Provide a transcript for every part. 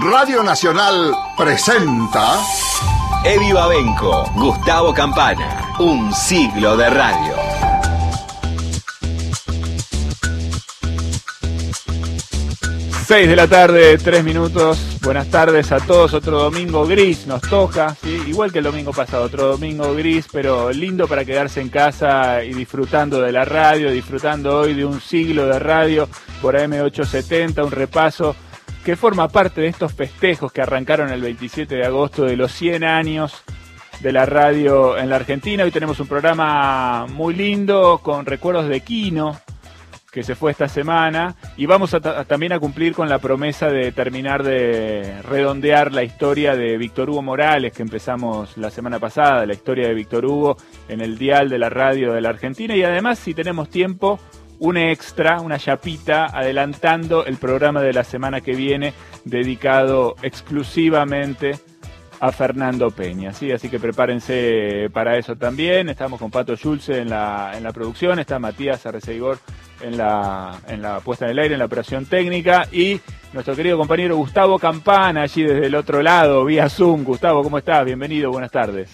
Radio Nacional presenta. Eddie Babenco, Gustavo Campana, un siglo de radio. Seis de la tarde, tres minutos. Buenas tardes a todos. Otro domingo gris nos toca, ¿sí? igual que el domingo pasado. Otro domingo gris, pero lindo para quedarse en casa y disfrutando de la radio, disfrutando hoy de un siglo de radio por AM870, un repaso que forma parte de estos festejos que arrancaron el 27 de agosto de los 100 años de la radio en la Argentina. Hoy tenemos un programa muy lindo con recuerdos de Kino, que se fue esta semana, y vamos también a cumplir con la promesa de terminar de redondear la historia de Víctor Hugo Morales, que empezamos la semana pasada, la historia de Víctor Hugo en el dial de la radio de la Argentina, y además, si tenemos tiempo, un extra, una chapita, adelantando el programa de la semana que viene, dedicado exclusivamente a Fernando Peña. ¿sí? Así que prepárense para eso también. Estamos con Pato Schulze en la, en la producción, está Matías Arreceigor en la, en la puesta en el aire, en la operación técnica, y nuestro querido compañero Gustavo Campana, allí desde el otro lado, vía Zoom. Gustavo, ¿cómo estás? Bienvenido, buenas tardes.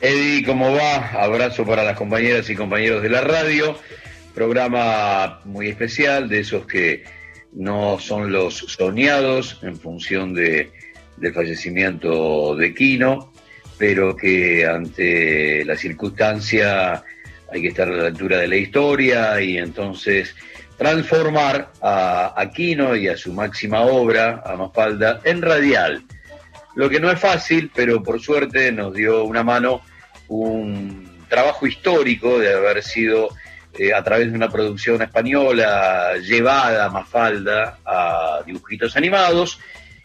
Eddie, ¿cómo va? Abrazo para las compañeras y compañeros de la radio. Programa muy especial, de esos que no son los soñados en función de, del fallecimiento de Quino, pero que ante la circunstancia hay que estar a la altura de la historia y entonces transformar a Aquino y a su máxima obra, a Mafalda, en radial. Lo que no es fácil, pero por suerte nos dio una mano un trabajo histórico de haber sido eh, a través de una producción española llevada a Mafalda a dibujitos animados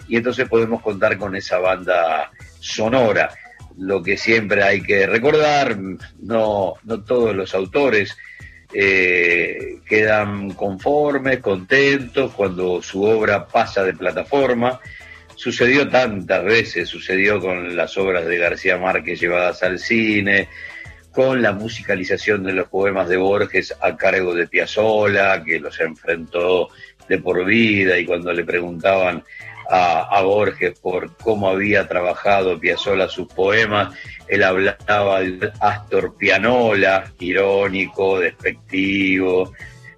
y entonces podemos contar con esa banda sonora lo que siempre hay que recordar, no, no todos los autores eh, quedan conformes, contentos cuando su obra pasa de plataforma. Sucedió tantas veces, sucedió con las obras de García Márquez llevadas al cine, con la musicalización de los poemas de Borges a cargo de Piazzolla, que los enfrentó de por vida y cuando le preguntaban a, Borges por cómo había trabajado Piazzolla sus poemas. Él hablaba de Astor Pianola, irónico, despectivo.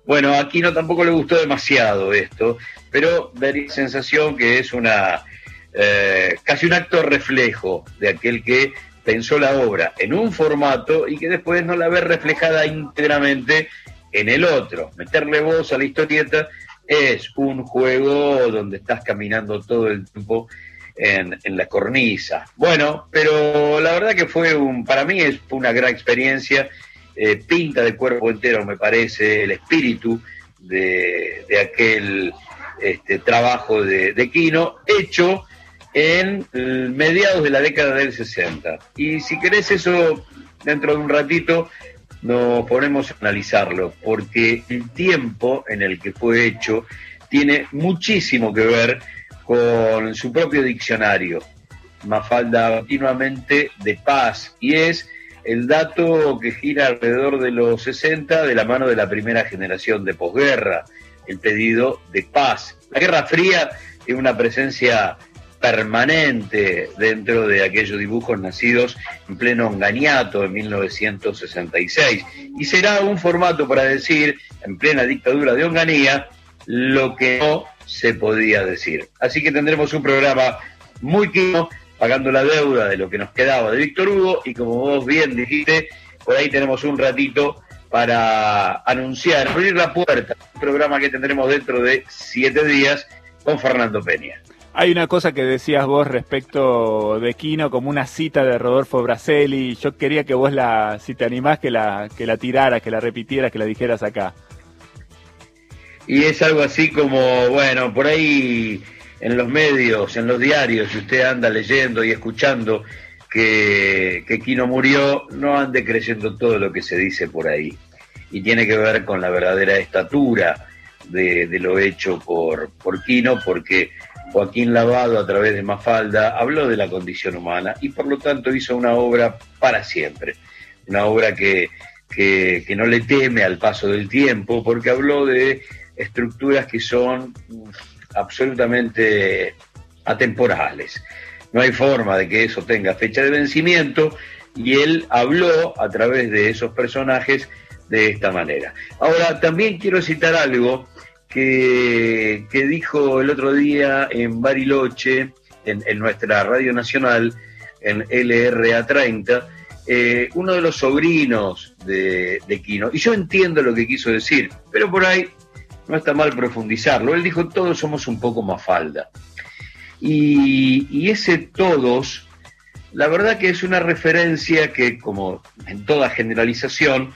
Bueno, aquí no tampoco le gustó demasiado esto, pero daría la sensación que es una eh, casi un acto reflejo de aquel que pensó la obra en un formato y que después no la ve reflejada íntegramente en el otro. Meterle voz a la historieta es un juego donde estás caminando todo el tiempo en, la cornisa. Bueno, pero la verdad que fue un, para mí es una gran experiencia, eh, pinta de cuerpo entero, me parece, el espíritu de, aquel este, trabajo de, de Quino, hecho en mediados de la década del 60. Y si querés eso, dentro de un ratito, nos ponemos a analizarlo, porque el tiempo en el que fue hecho tiene muchísimo que ver con su propio diccionario. Mafalda continuamente de paz y es el dato que gira alrededor de los 60 de la mano de la primera generación de posguerra, el pedido de paz. La Guerra Fría es una presencia permanente dentro de aquellos dibujos nacidos en pleno engañato en 1966. Y será un formato para decir, en plena dictadura de Onganía, lo que no se podía decir. Así que tendremos un programa muy quino, pagando la deuda de lo que nos quedaba de Víctor Hugo, y como vos bien dijiste, por ahí tenemos un ratito para anunciar, abrir la puerta, un programa que tendremos dentro de siete días con Fernando Peña. Hay una cosa que decías vos respecto de Kino como una cita de Rodolfo Braselli. Yo quería que vos la, si te animás, que la, que la tiraras, que la repitieras, que la dijeras acá. Y es algo así como, bueno, por ahí en los medios, en los diarios, si usted anda leyendo y escuchando que, que Kino murió, no ande creyendo todo lo que se dice por ahí. Y tiene que ver con la verdadera estatura de, lo hecho por, por Kino, porque Joaquín Lavado, a través de Mafalda, habló de la condición humana y por lo tanto hizo una obra para siempre, una obra que, que, no le teme al paso del tiempo, porque habló de estructuras que son absolutamente atemporales. No hay forma de que eso tenga fecha de vencimiento y él habló a través de esos personajes de esta manera. Ahora, también quiero citar algo que, dijo el otro día en Bariloche, en, nuestra radio nacional, en LRA 30, eh, uno de los sobrinos de, de Quino. Y yo entiendo lo que quiso decir, pero por ahí no está mal profundizarlo. Él dijo, todos somos un poco más falda. Y, ese todos, la verdad que es una referencia que, como en toda generalización,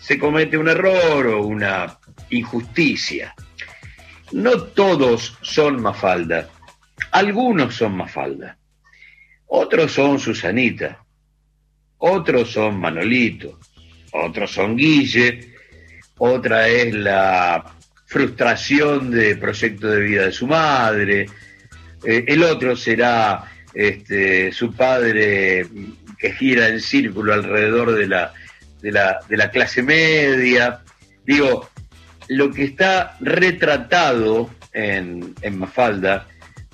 se comete un error o una injusticia. No todos son Mafalda, algunos son Mafalda, otros son Susanita, otros son Manolito, otros son Guille, otra es la frustración de proyecto de vida de su madre, eh, el otro será este, su padre que gira en círculo alrededor de la, de la, de la clase media. Digo, lo que está retratado en, en Mafalda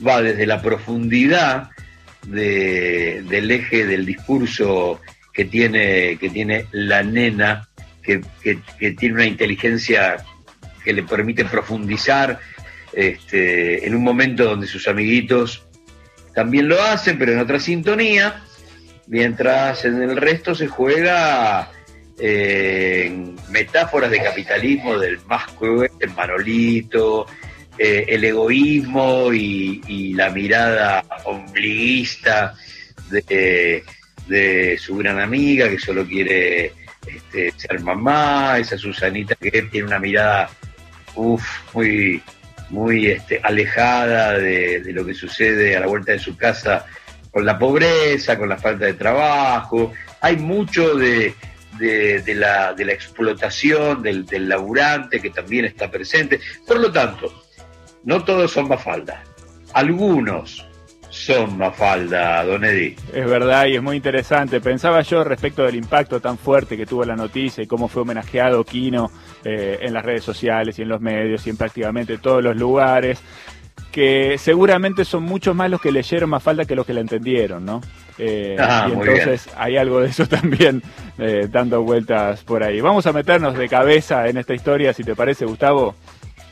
va desde la profundidad del eje del discurso que tiene, que tiene la nena, que, que tiene una inteligencia que le permite profundizar este, en un momento donde sus amiguitos también lo hacen, pero en otra sintonía, mientras en el resto se juega metáforas de capitalismo del más cruel, el manolito, eh, el egoísmo y, la mirada ombliguista de, su gran amiga que solo quiere este, ser mamá, esa Susanita que tiene una mirada uf, muy muy este, alejada de, lo que sucede a la vuelta de su casa con la pobreza, con la falta de trabajo. Hay mucho de, la, explotación del, del, laburante que también está presente. Por lo tanto, no todos son Mafalda. Algunos son Mafalda, Don Eddy. Es verdad y es muy interesante. Pensaba yo respecto del impacto tan fuerte que tuvo la noticia y cómo fue homenajeado Kino eh, en las redes sociales y en los medios y en prácticamente todos los lugares, que seguramente son muchos más los que leyeron Mafalda que los que la entendieron, ¿no? Eh, ah, y entonces hay algo de eso también eh, dando vueltas por ahí. Vamos a meternos de cabeza en esta historia, si te parece, Gustavo.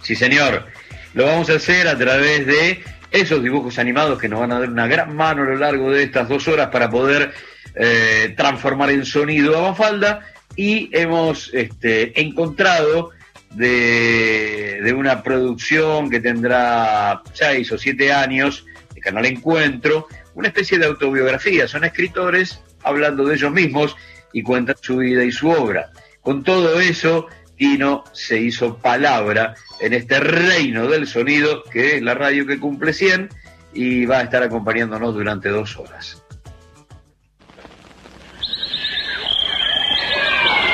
Sí, señor. Lo vamos a hacer a través de esos dibujos animados que nos van a dar una gran mano a lo largo de estas dos horas para poder eh, transformar en sonido a Mafalda y hemos este, encontrado de, de, una producción que tendrá seis o siete años de Canal Encuentro, una especie de autobiografía, son escritores hablando de ellos mismos y cuentan su vida y su obra. Con todo eso, Tino se hizo palabra en este reino del sonido, que es la radio que cumple 100 y va a estar acompañándonos durante dos horas.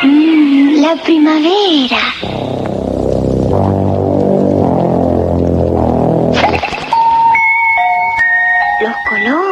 Mm, la primavera. Los colores.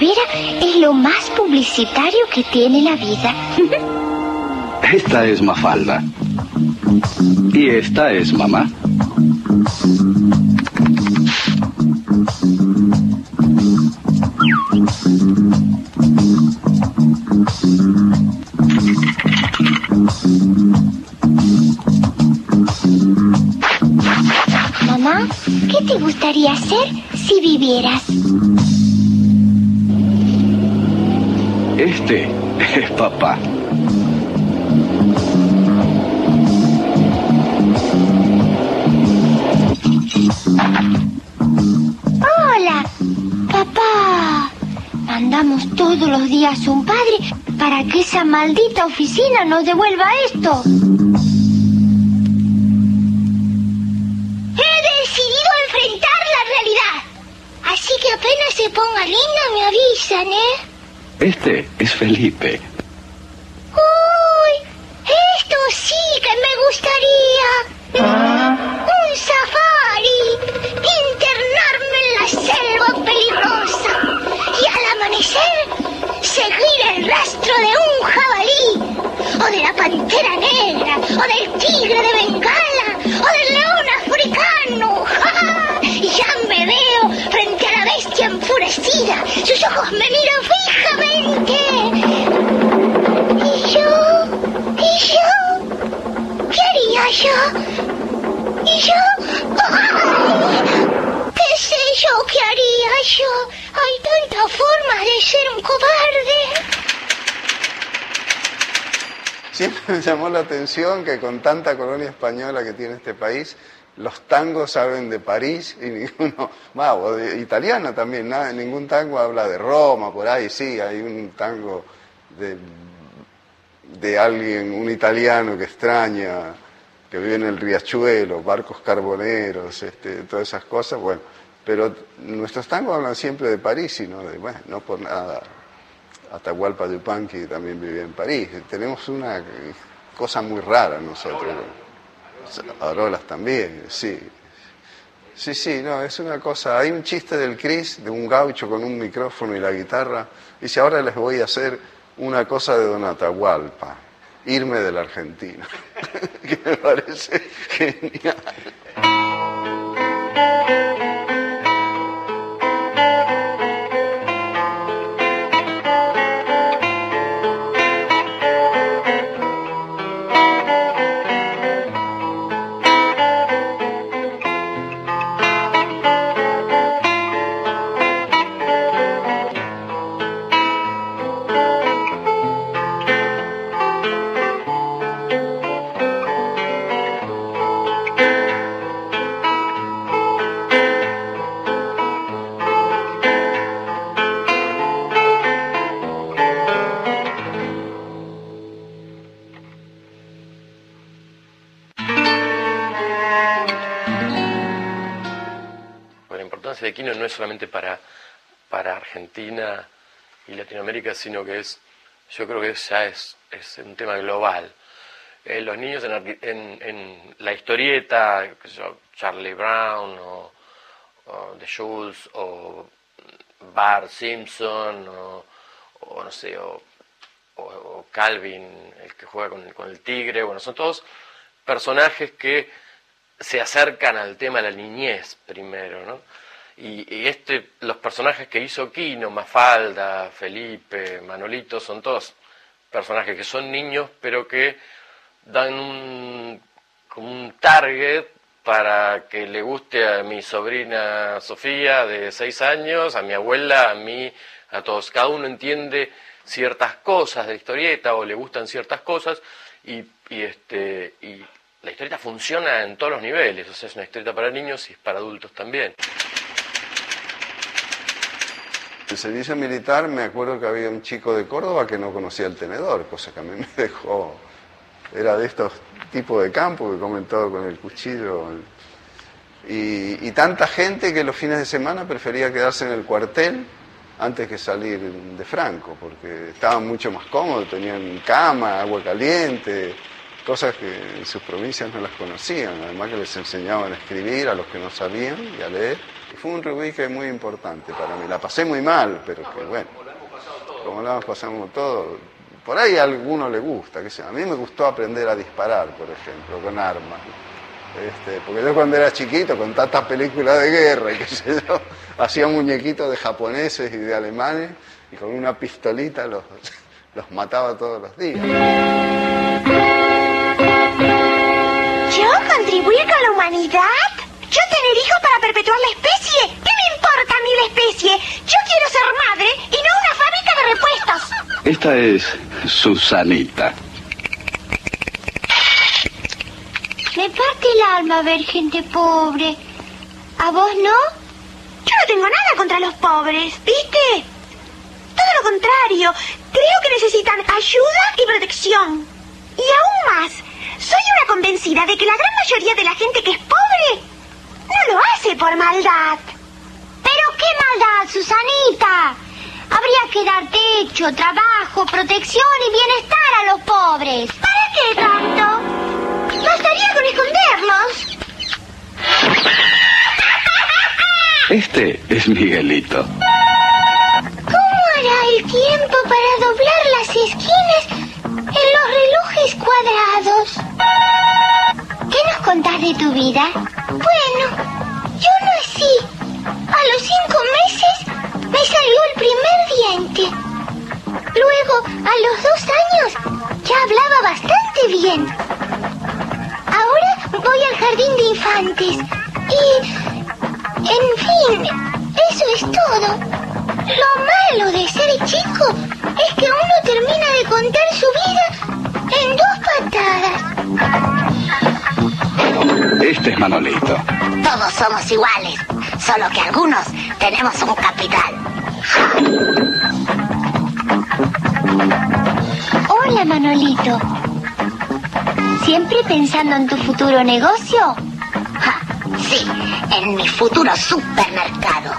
Primavera es lo más publicitario que tiene la vida. Esta es Mafalda. Y esta es mamá. Mamá, ¿qué te gustaría hacer si vivieras? Este es papá. Hola, papá. Mandamos todos los días un padre para que esa maldita oficina nos devuelva esto. Este es Felipe. Ser un cobarde. Siempre me llamó la atención que con tanta colonia española que tiene este país, los tangos hablen de París y ninguno, o de italiana también, nada, ningún tango habla de Roma, por ahí sí, hay un tango de, de alguien, un italiano que extraña, que vive en el riachuelo, barcos carboneros, este, todas esas cosas, bueno, pero nuestros tangos hablan siempre de París y no de, bueno, no por nada. Atahualpa Yupanqui también vivía en París. Tenemos una cosa muy rara nosotros. Arolas también, sí. Sí, sí, no, es una cosa. Hay un chiste del Cris, de un gaucho con un micrófono y la guitarra. Dice, ahora les voy a hacer una cosa de Don Atahualpa, irme de la Argentina. que me parece genial. Solamente para, para Argentina y Latinoamérica, sino que es, yo creo que ya es, es un tema global. Eh, los niños en, en- en la historieta, Charlie Brown o, The Jules o Bart Simpson o, no sé, o Calvin, el que juega con, con el tigre, bueno, son todos personajes que se acercan al tema de la niñez primero, ¿no? Y, y este, los personajes que hizo Quino, Mafalda, Felipe, Manolito, son todos personajes que son niños, pero que dan un, como un target para que le guste a mi sobrina Sofía de seis años, a mi abuela, a mí, a todos. Cada uno entiende ciertas cosas de la historieta o le gustan ciertas cosas y, y, este, y la historieta funciona en todos los niveles. O sea, es una historieta para niños y es para adultos también. El servicio militar me acuerdo que había un chico de Córdoba que no conocía el tenedor, cosa que a mí me dejó. Era de estos tipos de campo que comen todo con el cuchillo. Y, y tanta gente que los fines de semana prefería quedarse en el cuartel antes que salir de Franco, porque estaban mucho más cómodos, tenían cama, agua caliente, cosas que en sus provincias no las conocían, además que les enseñaban a escribir a los que no sabían y a leer. Fue un reubique muy importante para mí. La pasé muy mal, pero que bueno, como la pasamos todos. Por ahí a alguno le gusta, que sea. A mí me gustó aprender a disparar, por ejemplo, con armas. Este, porque yo cuando era chiquito, con tantas películas de guerra y qué sé yo, hacía muñequitos de japoneses y de alemanes y con una pistolita los, los mataba todos los días. ¿Yo contribuir con la humanidad? ¿Yo tener hijos para perpetuar la especie? ¿Qué me importa a mí la especie? Yo quiero ser madre y no una fábrica de repuestos. Esta es Susanita. Me parte el alma ver gente pobre. ¿A vos no? Yo no tengo nada contra los pobres, ¿viste? Todo lo contrario. Creo que necesitan ayuda y protección. Y aún más, soy una convencida de que la gran mayoría de la gente que es pobre no lo hace por maldad. ¿Pero qué maldad Susanita. Habría que dar techo, trabajo, protección y bienestar a los pobres. ¿Para qué tanto? Bastaría con escondernos. Este es Miguelito. ¿Cómo hará el tiempo para doblar las esquinas en los relojes cuadrados? ¿Qué nos contás de tu vida? Bueno, yo nací. A los cinco meses me salió el primer diente. Luego, a los dos años, ya hablaba bastante bien. Ahora voy al jardín de infantes y... En fin, eso es todo. Lo malo de ser chico es que uno termina de contar su vida en dos patadas. Este es Manolito. Todos somos iguales, solo que algunos tenemos un capital. Hola, Manolito. ¿Siempre pensando en tu futuro negocio? Ja, sí, en mi futuro supermercado.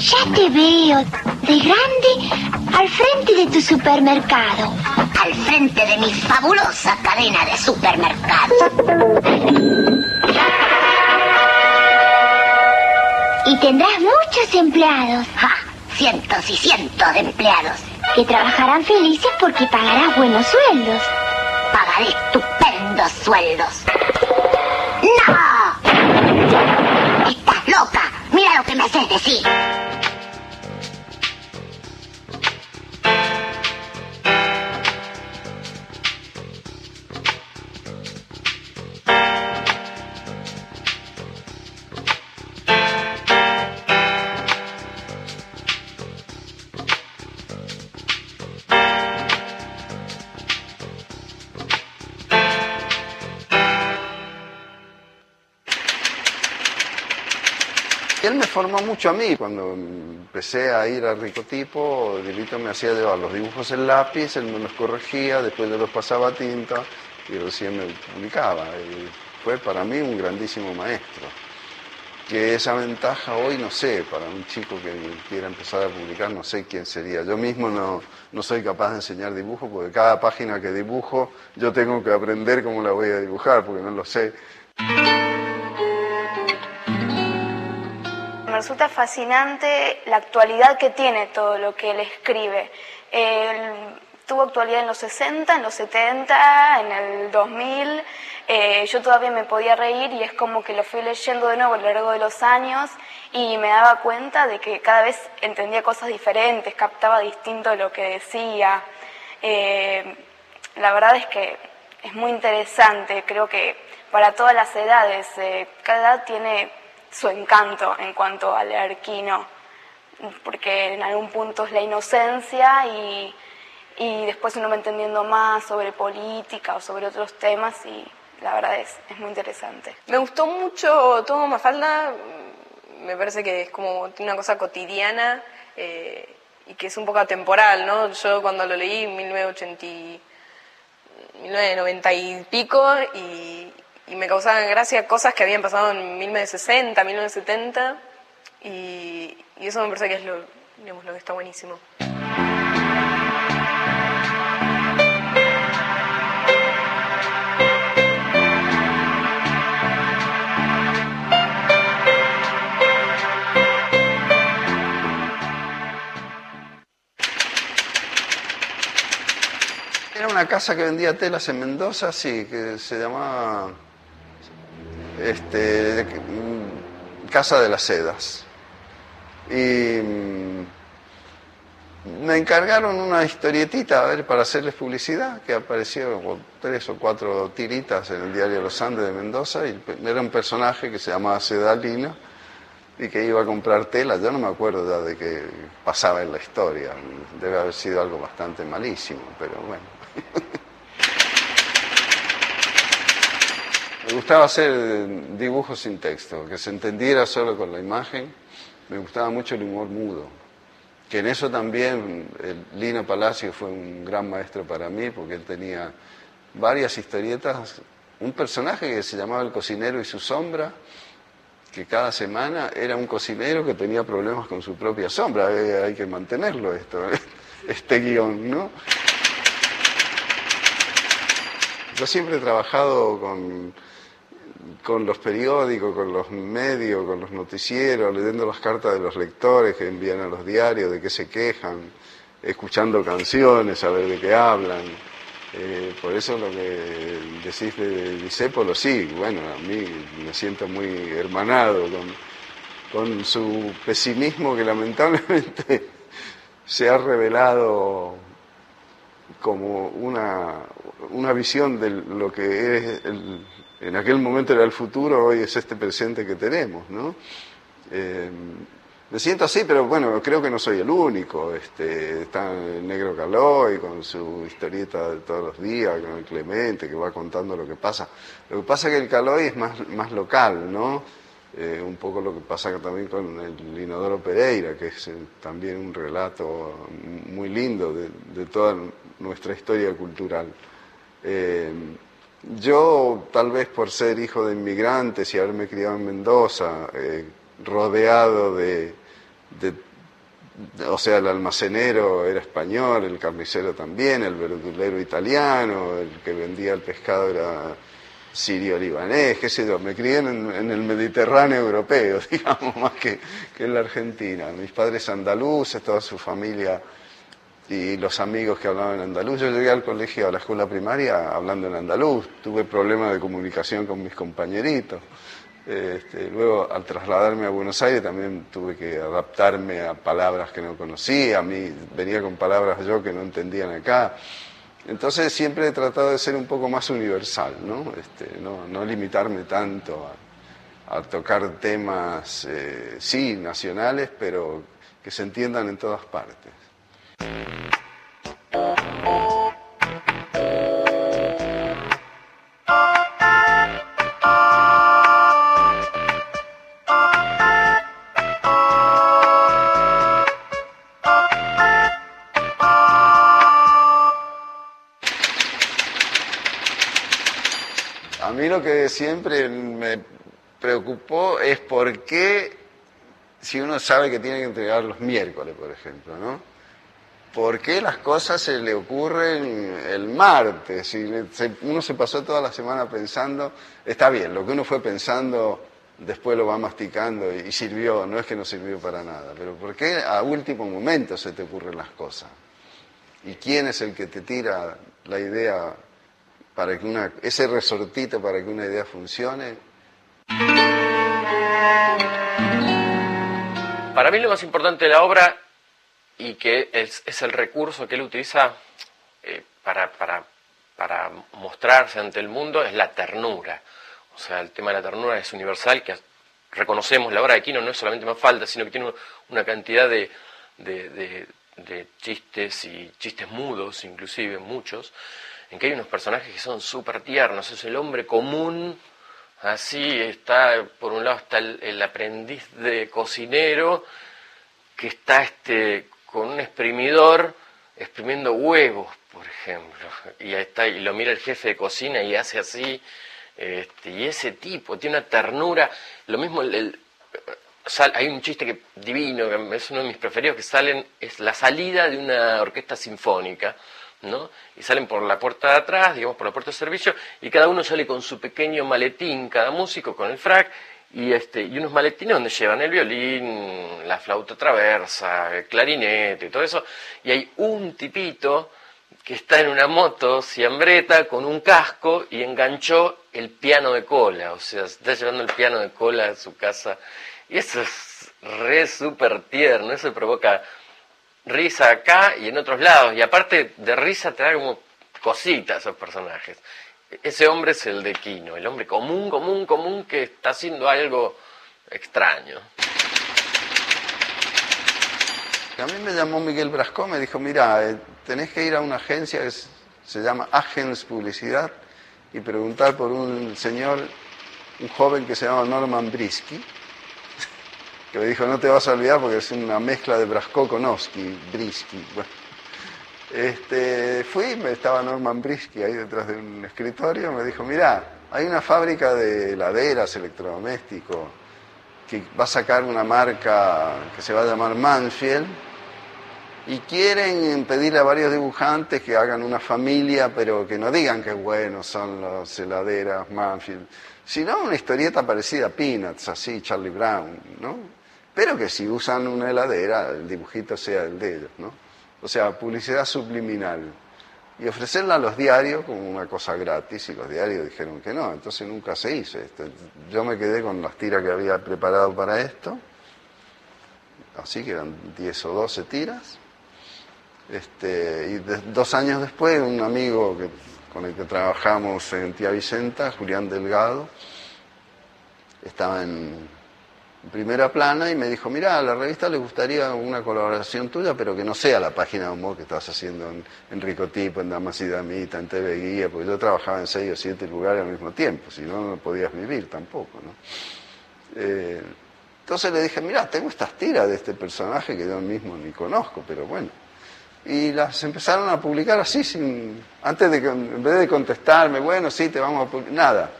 Ya te veo, de grande, al frente de tu supermercado. Al frente de mi fabulosa cadena de supermercados. Y tendrás muchos empleados. Ja, cientos y cientos de empleados. Que trabajarán felices porque pagarás buenos sueldos. Pagaré estupendos sueldos. ¡No! ¡Estás loca! Mira lo que me haces decir. Formó mucho a mí. Cuando empecé a ir a Ricotipo, Dilito me hacía llevar los dibujos en lápiz, él me los corregía, después yo los pasaba a tinta y recién me publicaba. Y fue para mí un grandísimo maestro. Que esa ventaja hoy no sé, para un chico que quiera empezar a publicar, no sé quién sería. Yo mismo no, no soy capaz de enseñar dibujo porque cada página que dibujo yo tengo que aprender cómo la voy a dibujar porque no lo sé. Resulta fascinante la actualidad que tiene todo lo que él escribe. Tuvo actualidad en los 60, en los 70, en el 2000. Eh, yo todavía me podía reír y es como que lo fui leyendo de nuevo a lo largo de los años y me daba cuenta de que cada vez entendía cosas diferentes, captaba distinto lo que decía. Eh, la verdad es que es muy interesante, creo que para todas las edades, eh, cada edad tiene su encanto en cuanto al arquino, porque en algún punto es la inocencia y, y después uno va entendiendo más sobre política o sobre otros temas y la verdad es, es muy interesante. Me gustó mucho todo Mafalda, me parece que es como una cosa cotidiana eh, y que es un poco atemporal, ¿no? Yo cuando lo leí en 1980, 1990 y pico y, y me causaban gracia cosas que habían pasado en 1960, 1970 y, y eso me parece que es lo, digamos, lo que está buenísimo. Era una casa que vendía telas en Mendoza, sí, que se llamaba este, mm, Casa de las Sedas. Y mm, me encargaron una historietita a ver, para hacerles publicidad, que apareció con tres o cuatro tiritas en el diario Los Andes de Mendoza, y era un personaje que se llamaba Sedalino y que iba a comprar tela, yo no me acuerdo ya de qué pasaba en la historia, debe haber sido algo bastante malísimo, pero bueno. Me gustaba hacer dibujos sin texto, que se entendiera solo con la imagen. Me gustaba mucho el humor mudo, que en eso también el Lino Palacio fue un gran maestro para mí, porque él tenía varias historietas, un personaje que se llamaba El cocinero y su sombra, que cada semana era un cocinero que tenía problemas con su propia sombra. Eh, hay que mantenerlo esto, este guion, ¿no? Yo siempre he trabajado con, con los periódicos, con los medios, con los noticieros, leyendo las cartas de los lectores que envían a los diarios, de qué se quejan, escuchando canciones, a ver de qué hablan. Eh, por eso lo que decís de Disépolo, sí, bueno, a mí me siento muy hermanado con, con su pesimismo que lamentablemente se ha revelado como una, una visión de lo que es en aquel momento era el futuro, hoy es este presente que tenemos, ¿no? Eh, me siento así, pero bueno, creo que no soy el único. Este, está el negro Caloy con su historieta de todos los días, con el Clemente que va contando lo que pasa. Lo que pasa es que el Caloy es más, más local, ¿no? Eh, un poco lo que pasa también con el Inodoro Pereira, que es eh, también un relato muy lindo de, toda nuestra historia cultural. Yo, tal vez por ser hijo de inmigrantes y haberme criado en Mendoza, rodeado de, o sea, el almacenero era español, el carnicero también, el verdulero italiano, el que vendía el pescado era sirio-libanés, qué sé yo, me crié en, el Mediterráneo europeo, digamos, más que, que, en la Argentina. Mis padres andaluces, toda su familia y los amigos que hablaban andaluz. Yo llegué al colegio, a la escuela primaria, hablando en andaluz, tuve problemas de comunicación con mis compañeritos. Este, luego, al trasladarme a Buenos Aires, también tuve que adaptarme a palabras que no conocía, a mí venía con palabras yo que no entendían acá. Entonces siempre he tratado de ser un poco más universal, no, este, no, limitarme tanto a, tocar temas, eh, sí, nacionales, pero que se entiendan en todas partes. Que siempre me preocupó es por qué, si uno sabe que tiene que entregar los miércoles, por ejemplo, ¿no? ¿Por qué las cosas se le ocurren el martes? Si uno se pasó toda la semana pensando, está bien, lo que uno fue pensando después lo va masticando y sirvió, no es que no sirvió para nada, pero ¿por qué a último momento se te ocurren las cosas? ¿Y quién es el que te tira la idea para que una, ese resortito para que una idea funcione? Para mí lo más importante de la obra y que es, el recurso que él utiliza eh, para, para, para mostrarse ante el mundo es la ternura. O sea, el tema de la ternura es universal, que reconocemos la obra de Quino no es solamente más falta, sino que tiene una cantidad de, de, de chistes y chistes mudos, inclusive muchos, en que hay unos personajes que son súper tiernos. Es el hombre común, así está, por un lado está el, aprendiz de cocinero, que está este, con un exprimidor exprimiendo huevos, por ejemplo, y está, y lo mira el jefe de cocina y hace así, este, y ese tipo tiene una ternura, lo mismo el, hay un chiste que divino, es uno de mis preferidos, que salen, es la salida de una orquesta sinfónica, ¿no? Y salen por la puerta de atrás, digamos por la puerta de servicio, y cada uno sale con su pequeño maletín, cada músico con el frac, y, este, y unos maletines donde llevan el violín, la flauta traversa, el clarinete y todo eso, y hay un tipito que está en una moto siambreta con un casco y enganchó el piano de cola, o sea, está llevando el piano de cola a su casa, y eso es re súper tierno, eso provoca risa acá y en otros lados. Y aparte de risa te da como cositas esos personajes. Ese hombre es el de Quino, el hombre común, común, común que está haciendo algo extraño. A mí me llamó Miguel Brasco, me dijo, mira, eh, tenés que ir a una agencia que se llama Agens Publicidad y preguntar por un señor, un joven que se llama Norman Brisky, que me dijo, no te vas a olvidar porque es una mezcla de Brasco con Oski, Brisky. Este, fui, me estaba Norman Brisky ahí detrás de un escritorio, me dijo, mira, hay una fábrica de heladeras, electrodomésticos, que va a sacar una marca que se va a llamar Manfield y quieren pedirle a varios dibujantes que hagan una familia, pero que no digan que buenos son las heladeras Manfield, sino una historieta parecida a Peanuts, así, Charlie Brown, ¿no? Pero que si usan una heladera, el dibujito sea el de ellos, ¿no? O sea, publicidad subliminal. Y ofrecerla a los diarios como una cosa gratis, y los diarios dijeron que no, entonces nunca se hizo esto. Yo me quedé con las tiras que había preparado para esto, así que eran 10 o 12 tiras. Este, y dos años después, un amigo que, con el que trabajamos en Tía Vicenta, Julián Delgado, estaba en primera plana y me dijo, mira, a la revista le gustaría una colaboración tuya, pero que no sea la página de humor que estás haciendo en, en Ricotipo, en Damas y Damita, en TV Guía, porque yo trabajaba en seis o siete lugares al mismo tiempo, si no, no podías vivir tampoco. ¿no? Eh, entonces le dije, mira, tengo estas tiras de este personaje que yo mismo ni conozco, pero bueno. Y las empezaron a publicar así, sin, antes de que, en vez de contestarme, bueno, sí, te vamos a publicar, nada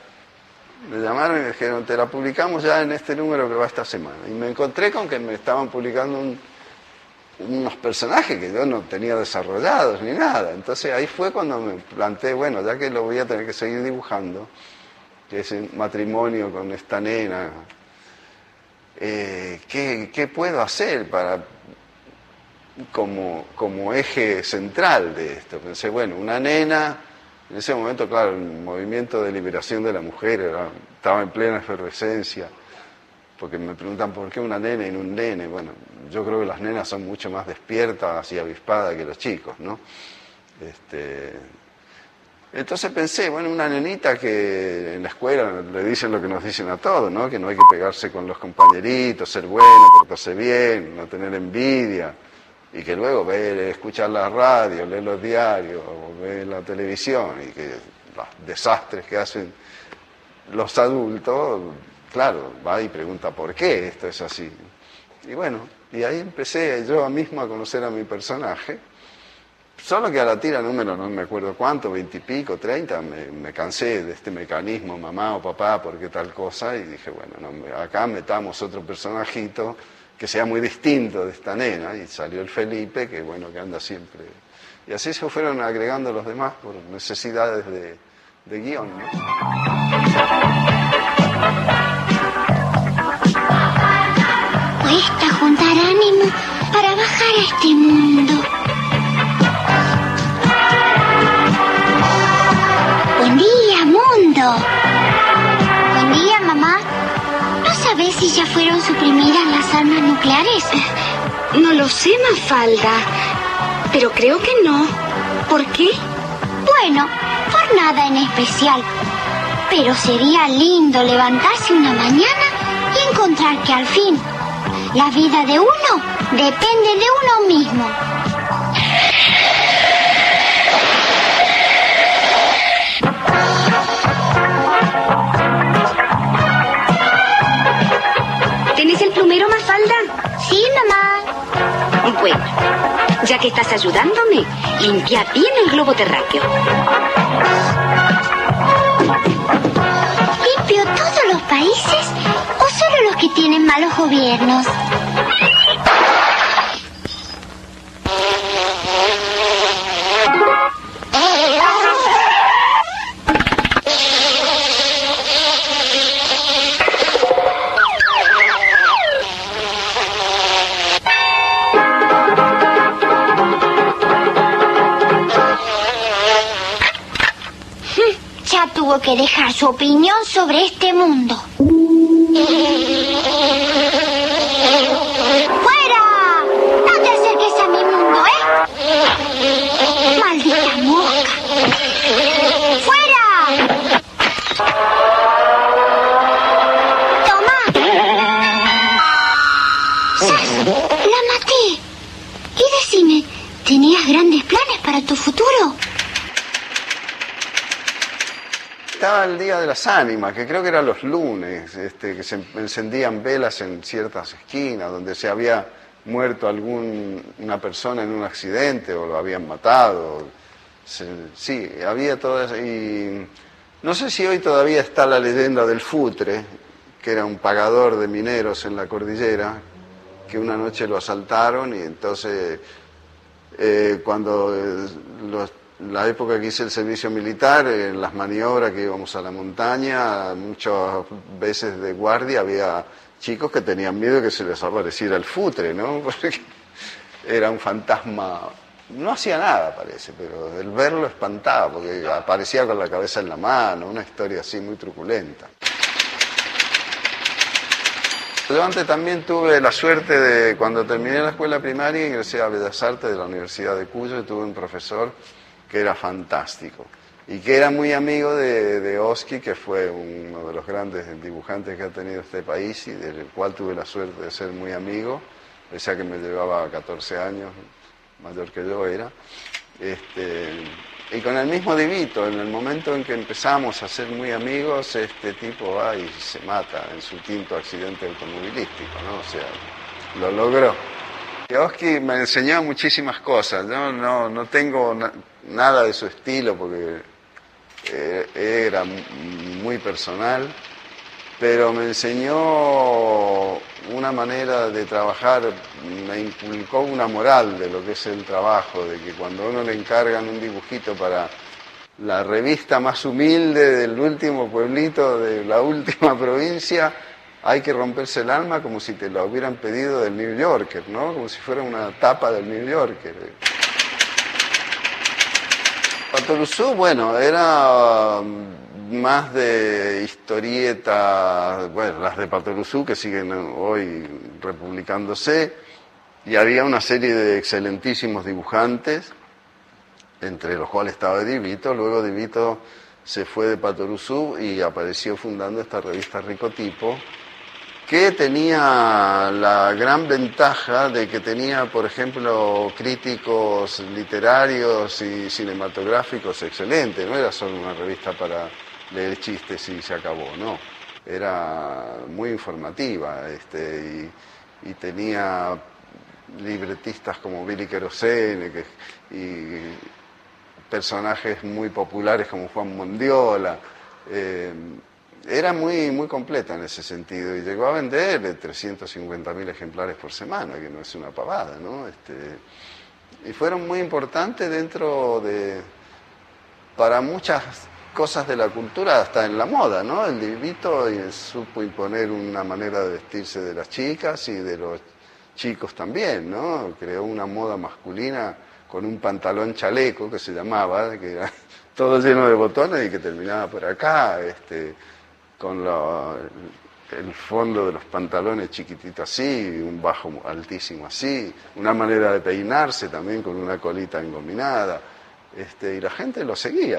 me llamaron y me dijeron, te la publicamos ya en este número que va esta semana. Y me encontré con que me estaban publicando unos personajes que yo no tenía desarrollados ni nada. Entonces ahí fue cuando me planteé, bueno, ya que lo voy a tener que seguir dibujando, que es un matrimonio con esta nena, eh, ¿qué, ¿qué, puedo hacer para como, como eje central de esto? Pensé, bueno, una nena en ese momento, claro, el movimiento de liberación de la mujer era, estaba en plena efervescencia, porque me preguntan por qué una nena y un nene. Bueno, yo creo que las nenas son mucho más despiertas y avispadas que los chicos, ¿no? Este, entonces pensé, bueno, una nenita que en la escuela le dicen lo que nos dicen a todos, ¿no? Que no hay que pegarse con los compañeritos, ser bueno, portarse bien, no tener envidia y que luego ve, escuchar la radio, lee los diarios, o ve la televisión y que los desastres que hacen los adultos, claro, va y pregunta por qué esto es así. Y bueno, y ahí empecé yo mismo a conocer a mi personaje, solo que a la tira número, no me acuerdo cuánto, veintipico, treinta, me, cansé de este mecanismo, mamá o papá, por qué tal cosa, y dije, bueno, no, acá metamos otro personajito que sea muy distinto de esta nena, y salió el Felipe, que bueno, que anda siempre. Y así se fueron agregando los demás por necesidades de, de guion. ¿no? Cuesta juntar ánimo para bajar a este mundo. Buen día, mundo. Sabes si ya fueron suprimidas las armas nucleares? No lo sé, Mafalda. Pero creo que no. ¿Por qué? Bueno, por nada en especial. Pero sería lindo levantarse una mañana y encontrar que al fin la vida de uno depende de uno mismo. Sí, mamá. Bueno, ya que estás ayudándome, limpia bien el globo terráqueo. ¿Limpio todos los países o solo los que tienen malos gobiernos? Que dejar su opinión sobre este mundo. Las Ánimas, que creo que era los lunes, este, que se encendían velas en ciertas esquinas, donde se había muerto alguna persona en un accidente o lo habían matado. Sí, había todo eso. Y no sé si hoy todavía está la leyenda del futre, que era un pagador de mineros en la cordillera, que una noche lo asaltaron y entonces eh, cuando eh, los- la época que hice el servicio militar, en las maniobras que íbamos a la montaña, muchas veces de guardia había chicos que tenían miedo que se les apareciera el futre, ¿no? Porque era un fantasma, no hacía nada parece, pero el verlo espantaba, porque aparecía con la cabeza en la mano, una historia así muy truculenta. Yo antes también tuve la suerte de, cuando terminé la escuela primaria, ingresé a Bellas Artes de la Universidad de Cuyo y tuve un profesor que era fantástico y que era muy amigo de, de Oski, que fue uno de los grandes dibujantes que ha tenido este país y del cual tuve la suerte de ser muy amigo, pese a que me llevaba 14 años, mayor que yo era. Este, y con el mismo Divito, en el momento en que empezamos a ser muy amigos, este tipo va y se mata en su quinto accidente automovilístico, ¿no? O sea, lo logró. Oski me enseñó muchísimas cosas, yo no, no tengo nada de su estilo porque eh, era muy personal, pero me enseñó una manera de trabajar, me inculcó una moral de lo que es el trabajo, de que cuando uno le encargan un dibujito para la revista más humilde del último pueblito de la última provincia, hay que romperse el alma como si te lo hubieran pedido del New Yorker, ¿no? Como si fuera una tapa del New Yorker. Patoruzú, bueno, era mm, más de historieta, bueno, las de Patoruzú que siguen hoy republicándose, y había una serie de excelentísimos dibujantes, entre los cuales estaba Divito, luego Divito se fue de Patoruzú y apareció fundando esta revista Ricotipo, que tenía la gran ventaja de que tenía, por ejemplo, críticos literarios y cinematográficos excelentes, no era solo una revista para leer chistes y se acabó, no, era muy informativa este, y, y tenía libretistas como Billy Kerosene que- y personajes muy populares como Juan Mondiola. eh, era muy, muy completa en ese sentido y llegó a vender 350.000 ejemplares por semana, que no es una pavada, ¿no? Este, y fueron muy importantes dentro de, para muchas cosas de la cultura, hasta en la moda, ¿no? El Divito eh, supo imponer una manera de vestirse de las chicas y de los chicos también, ¿no? Creó una moda masculina con un pantalón chaleco que se llamaba, que era todo lleno de botones y que terminaba por acá, este, con el fondo de los pantalones chiquitito así, un bajo altísimo así, una manera de peinarse también con una colita engominada, este, y la gente lo seguía.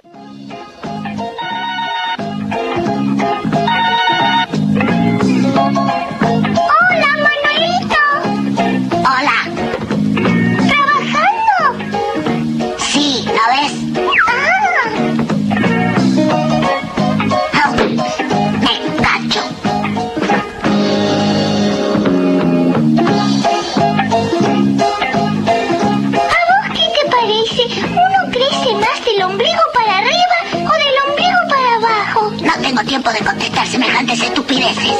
Tiempo de contestar semejantes estupideces.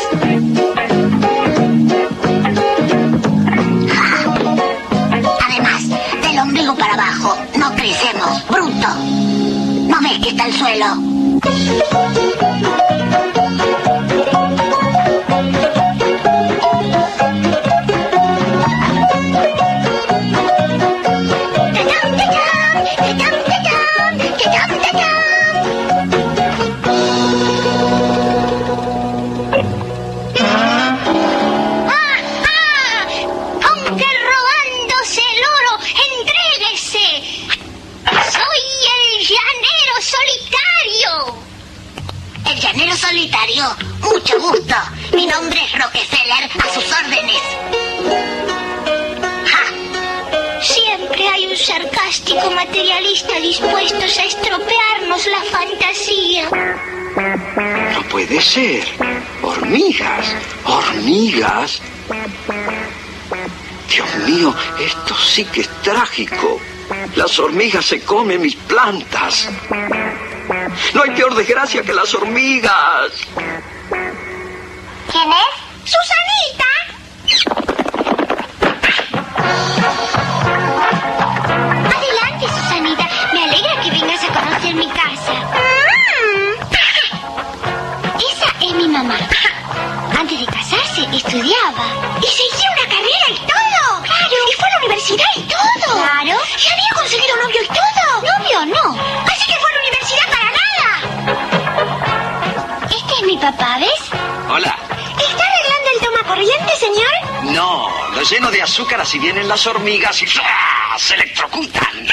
Además, del ombligo para abajo no crecemos, bruto. ¿No ves que está el suelo? Mi nombre es Rockefeller, a sus órdenes. Ja, Siempre hay un sarcástico materialista dispuestos a estropearnos la fantasía. No puede ser. Hormigas. Hormigas. Dios mío, esto sí que es trágico. Las hormigas se comen mis plantas. No hay peor desgracia que las hormigas. ¡Susanita! Adelante, Susanita. Me alegra que vengas a conocer mi casa. Esa es mi mamá. Antes de casarse, estudiaba. Y seguía una carrera y todo. Claro. Y fue a la universidad y todo. Claro. Y había conseguido novio y todo. Novio, no. Así que fue a la universidad para nada. Este es mi papá, ¿ves? Hola. Lleno de azúcar así vienen las hormigas y ¡fla! se electrocutan.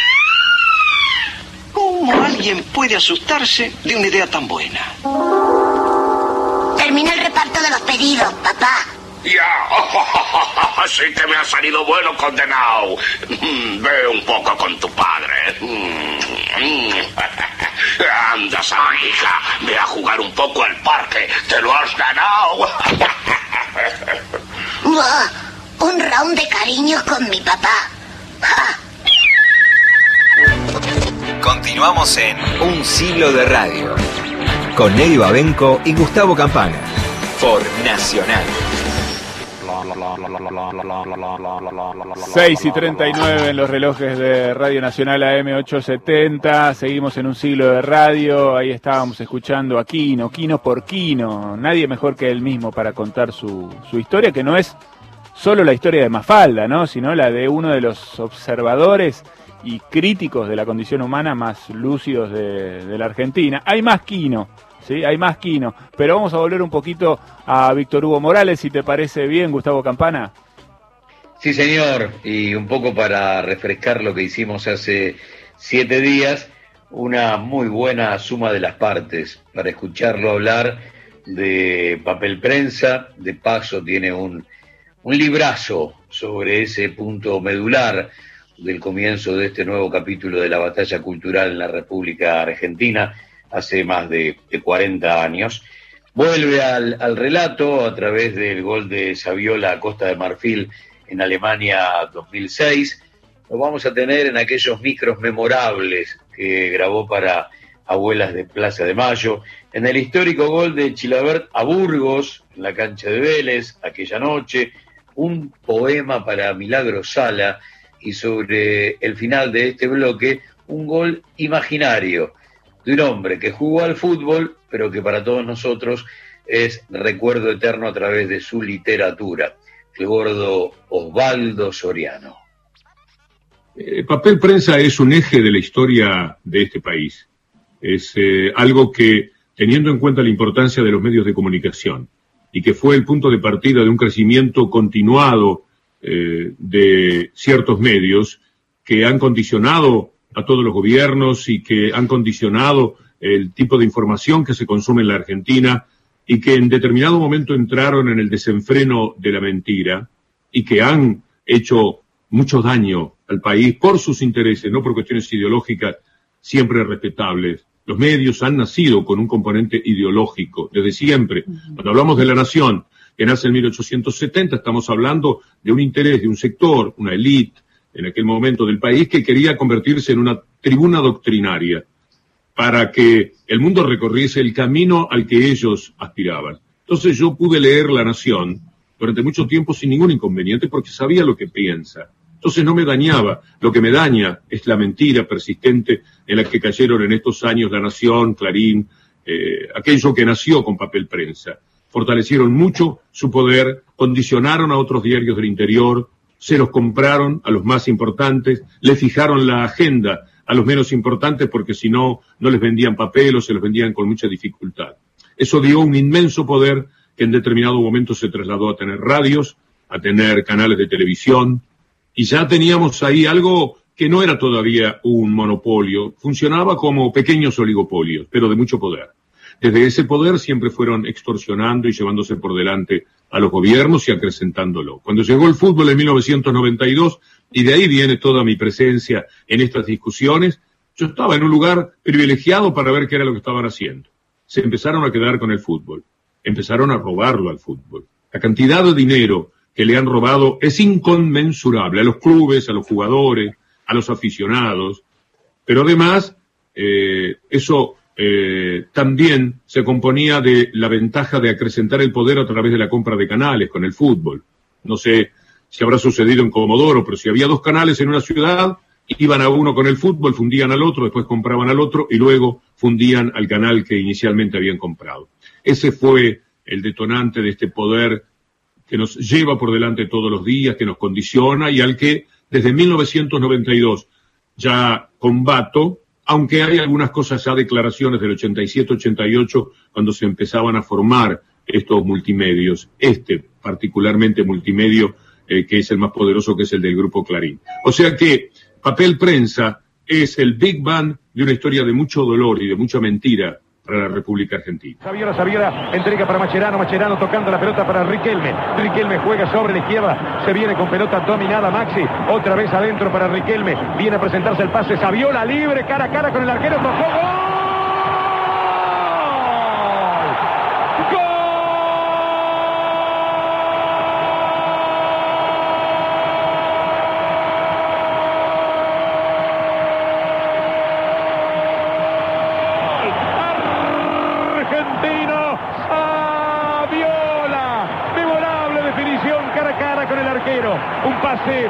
¿Cómo alguien puede asustarse de una idea tan buena? Termina el reparto de los pedidos, papá. Ya, sí que me ha salido bueno condenado. Mm, Ve un poco con tu padre. Mm, mm. Anda, hija, ve a jugar un poco al parque. Te lo has ganado. Un round de cariños con mi papá. Ja. Continuamos en Un siglo de radio. Con Nelly Babenco y Gustavo Campana. Por Nacional. 6 y 39 en los relojes de Radio Nacional AM870. Seguimos en un siglo de radio. Ahí estábamos escuchando a Quino, Quino por Quino. Nadie mejor que él mismo para contar su, su historia, que no es solo la historia de Mafalda, ¿no? sino la de uno de los observadores y críticos de la condición humana más lúcidos de, de la Argentina. Hay más Quino, ¿sí? Hay más Quino. Pero vamos a volver un poquito a Víctor Hugo Morales, si te parece bien, Gustavo Campana. Sí, señor, y un poco para refrescar lo que hicimos hace siete días, una muy buena suma de las partes para escucharlo hablar de papel prensa, de paso tiene un, un librazo sobre ese punto medular del comienzo de este nuevo capítulo de la batalla cultural en la República Argentina hace más de, de 40 años. Vuelve al, relato a través del gol de Saviola a Costa de Marfil en Alemania 2006. Lo vamos a tener en aquellos micros memorables que grabó para Abuelas de Plaza de Mayo, en el histórico gol de Chilabert a Burgos, en la cancha de Vélez, aquella noche, un poema para Milagro Sala y sobre el final de este bloque, un gol imaginario de un hombre que jugó al fútbol, pero que para todos nosotros es recuerdo eterno a través de su literatura el gordo Osvaldo Soriano. El papel prensa es un eje de la historia de este país. Es eh, algo que, teniendo en cuenta la importancia de los medios de comunicación y que fue el punto de partida de un crecimiento continuado eh, de ciertos medios que han condicionado a todos los gobiernos y que han condicionado el tipo de información que se consume en la Argentina, y que en determinado momento entraron en el desenfreno de la mentira y que han hecho mucho daño al país por sus intereses, no por cuestiones ideológicas siempre respetables. Los medios han nacido con un componente ideológico desde siempre. Cuando hablamos de la nación, que nace en 1870, estamos hablando de un interés de un sector, una élite en aquel momento del país que quería convertirse en una tribuna doctrinaria para que el mundo recorriese el camino al que ellos aspiraban. Entonces yo pude leer La Nación durante mucho tiempo sin ningún inconveniente porque sabía lo que piensa. Entonces no me dañaba. Lo que me daña es la mentira persistente en la que cayeron en estos años La Nación, Clarín, eh, aquello que nació con papel prensa. Fortalecieron mucho su poder, condicionaron a otros diarios del interior, se los compraron a los más importantes, le fijaron la agenda a los menos importantes porque si no, no les vendían papel o se los vendían con mucha dificultad. Eso dio un inmenso poder que en determinado momento se trasladó a tener radios, a tener canales de televisión, y ya teníamos ahí algo que no era todavía un monopolio, funcionaba como pequeños oligopolios, pero de mucho poder. Desde ese poder siempre fueron extorsionando y llevándose por delante a los gobiernos y acrecentándolo. Cuando llegó el fútbol en 1992, y de ahí viene toda mi presencia en estas discusiones, yo estaba en un lugar privilegiado para ver qué era lo que estaban haciendo. Se empezaron a quedar con el fútbol, empezaron a robarlo al fútbol. La cantidad de dinero que le han robado es inconmensurable a los clubes, a los jugadores, a los aficionados, pero además eh, eso eh, también se componía de la ventaja de acrecentar el poder a través de la compra de canales con el fútbol. No sé si habrá sucedido en Comodoro, pero si había dos canales en una ciudad, iban a uno con el fútbol, fundían al otro, después compraban al otro y luego fundían al canal que inicialmente habían comprado. Ese fue el detonante de este poder que nos lleva por delante todos los días, que nos condiciona y al que desde 1992 ya combato, aunque hay algunas cosas ya declaraciones del 87-88 cuando se empezaban a formar estos multimedios, este particularmente multimedio eh, que es el más poderoso, que es el del grupo Clarín. O sea que papel prensa es el Big Bang de una historia de mucho dolor y de mucha mentira para la República Argentina. Saviola, Saviola, entrega para Macherano, Macherano tocando la pelota para Riquelme. Riquelme juega sobre la izquierda, se viene con pelota dominada Maxi, otra vez adentro para Riquelme, viene a presentarse el pase, Saviola libre, cara a cara con el arquero, tocó gol. argentino Saviola. Memorable definición cara a cara con el arquero. Un pase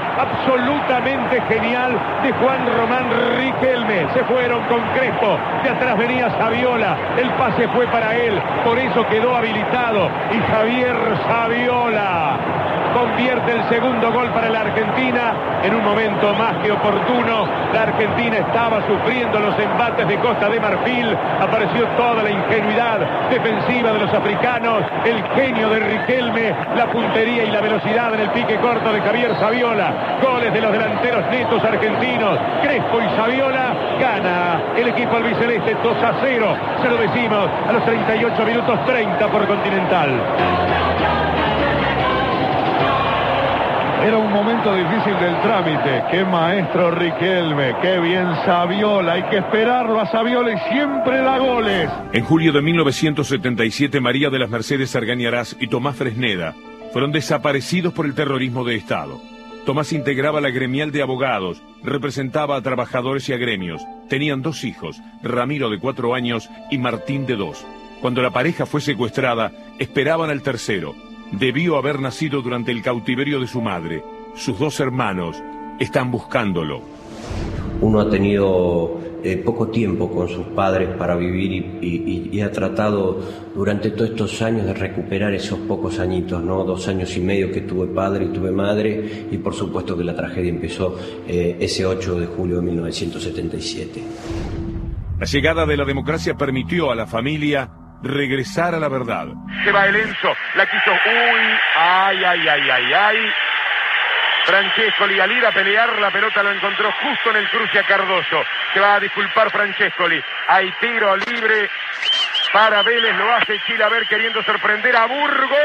genial de Juan Román Riquelme. Se fueron con Crespo. De atrás venía Saviola. El pase fue para él. Por eso quedó habilitado. Y Javier Saviola convierte el segundo gol para la Argentina en un momento más que oportuno. La Argentina estaba sufriendo los embates de Costa de Marfil. Apareció toda la ingenuidad defensiva de los africanos, el genio de Riquelme, la puntería y la velocidad en el pique corto de Javier Saviola. Goles de los delanteros netos argentinos. Crespo y Saviola gana el equipo albiceleste 2 a 0. Se lo decimos a los 38 minutos 30 por Continental. Era un momento difícil del trámite. Qué maestro Riquelme, qué bien Saviola. Hay que esperarlo a Saviola y siempre da goles. En julio de 1977, María de las Mercedes Argañarás y Tomás Fresneda fueron desaparecidos por el terrorismo de Estado. Tomás integraba la gremial de abogados, representaba a trabajadores y a gremios. Tenían dos hijos, Ramiro de cuatro años y Martín de dos. Cuando la pareja fue secuestrada, esperaban al tercero. Debió haber nacido durante el cautiverio de su madre. Sus dos hermanos están buscándolo. Uno ha tenido eh, poco tiempo con sus padres para vivir y, y- y ha tratado durante todos estos años de recuperar esos pocos añitos, ¿no? Dos años y medio que tuve padre y tuve madre y por supuesto que la tragedia empezó eh, ese 8 de julio de 1977. La llegada de la democracia permitió a la familia regresar a la verdad. Se va el Enzo, la quiso. Uy, ay, ay, ay, ay, ay. Francescoli al ir a pelear, la pelota lo encontró justo en el cruce a Cardoso. Se va a disculpar Francescoli. Hay tiro libre para Vélez, lo hace Chilaver queriendo sorprender a Burgos.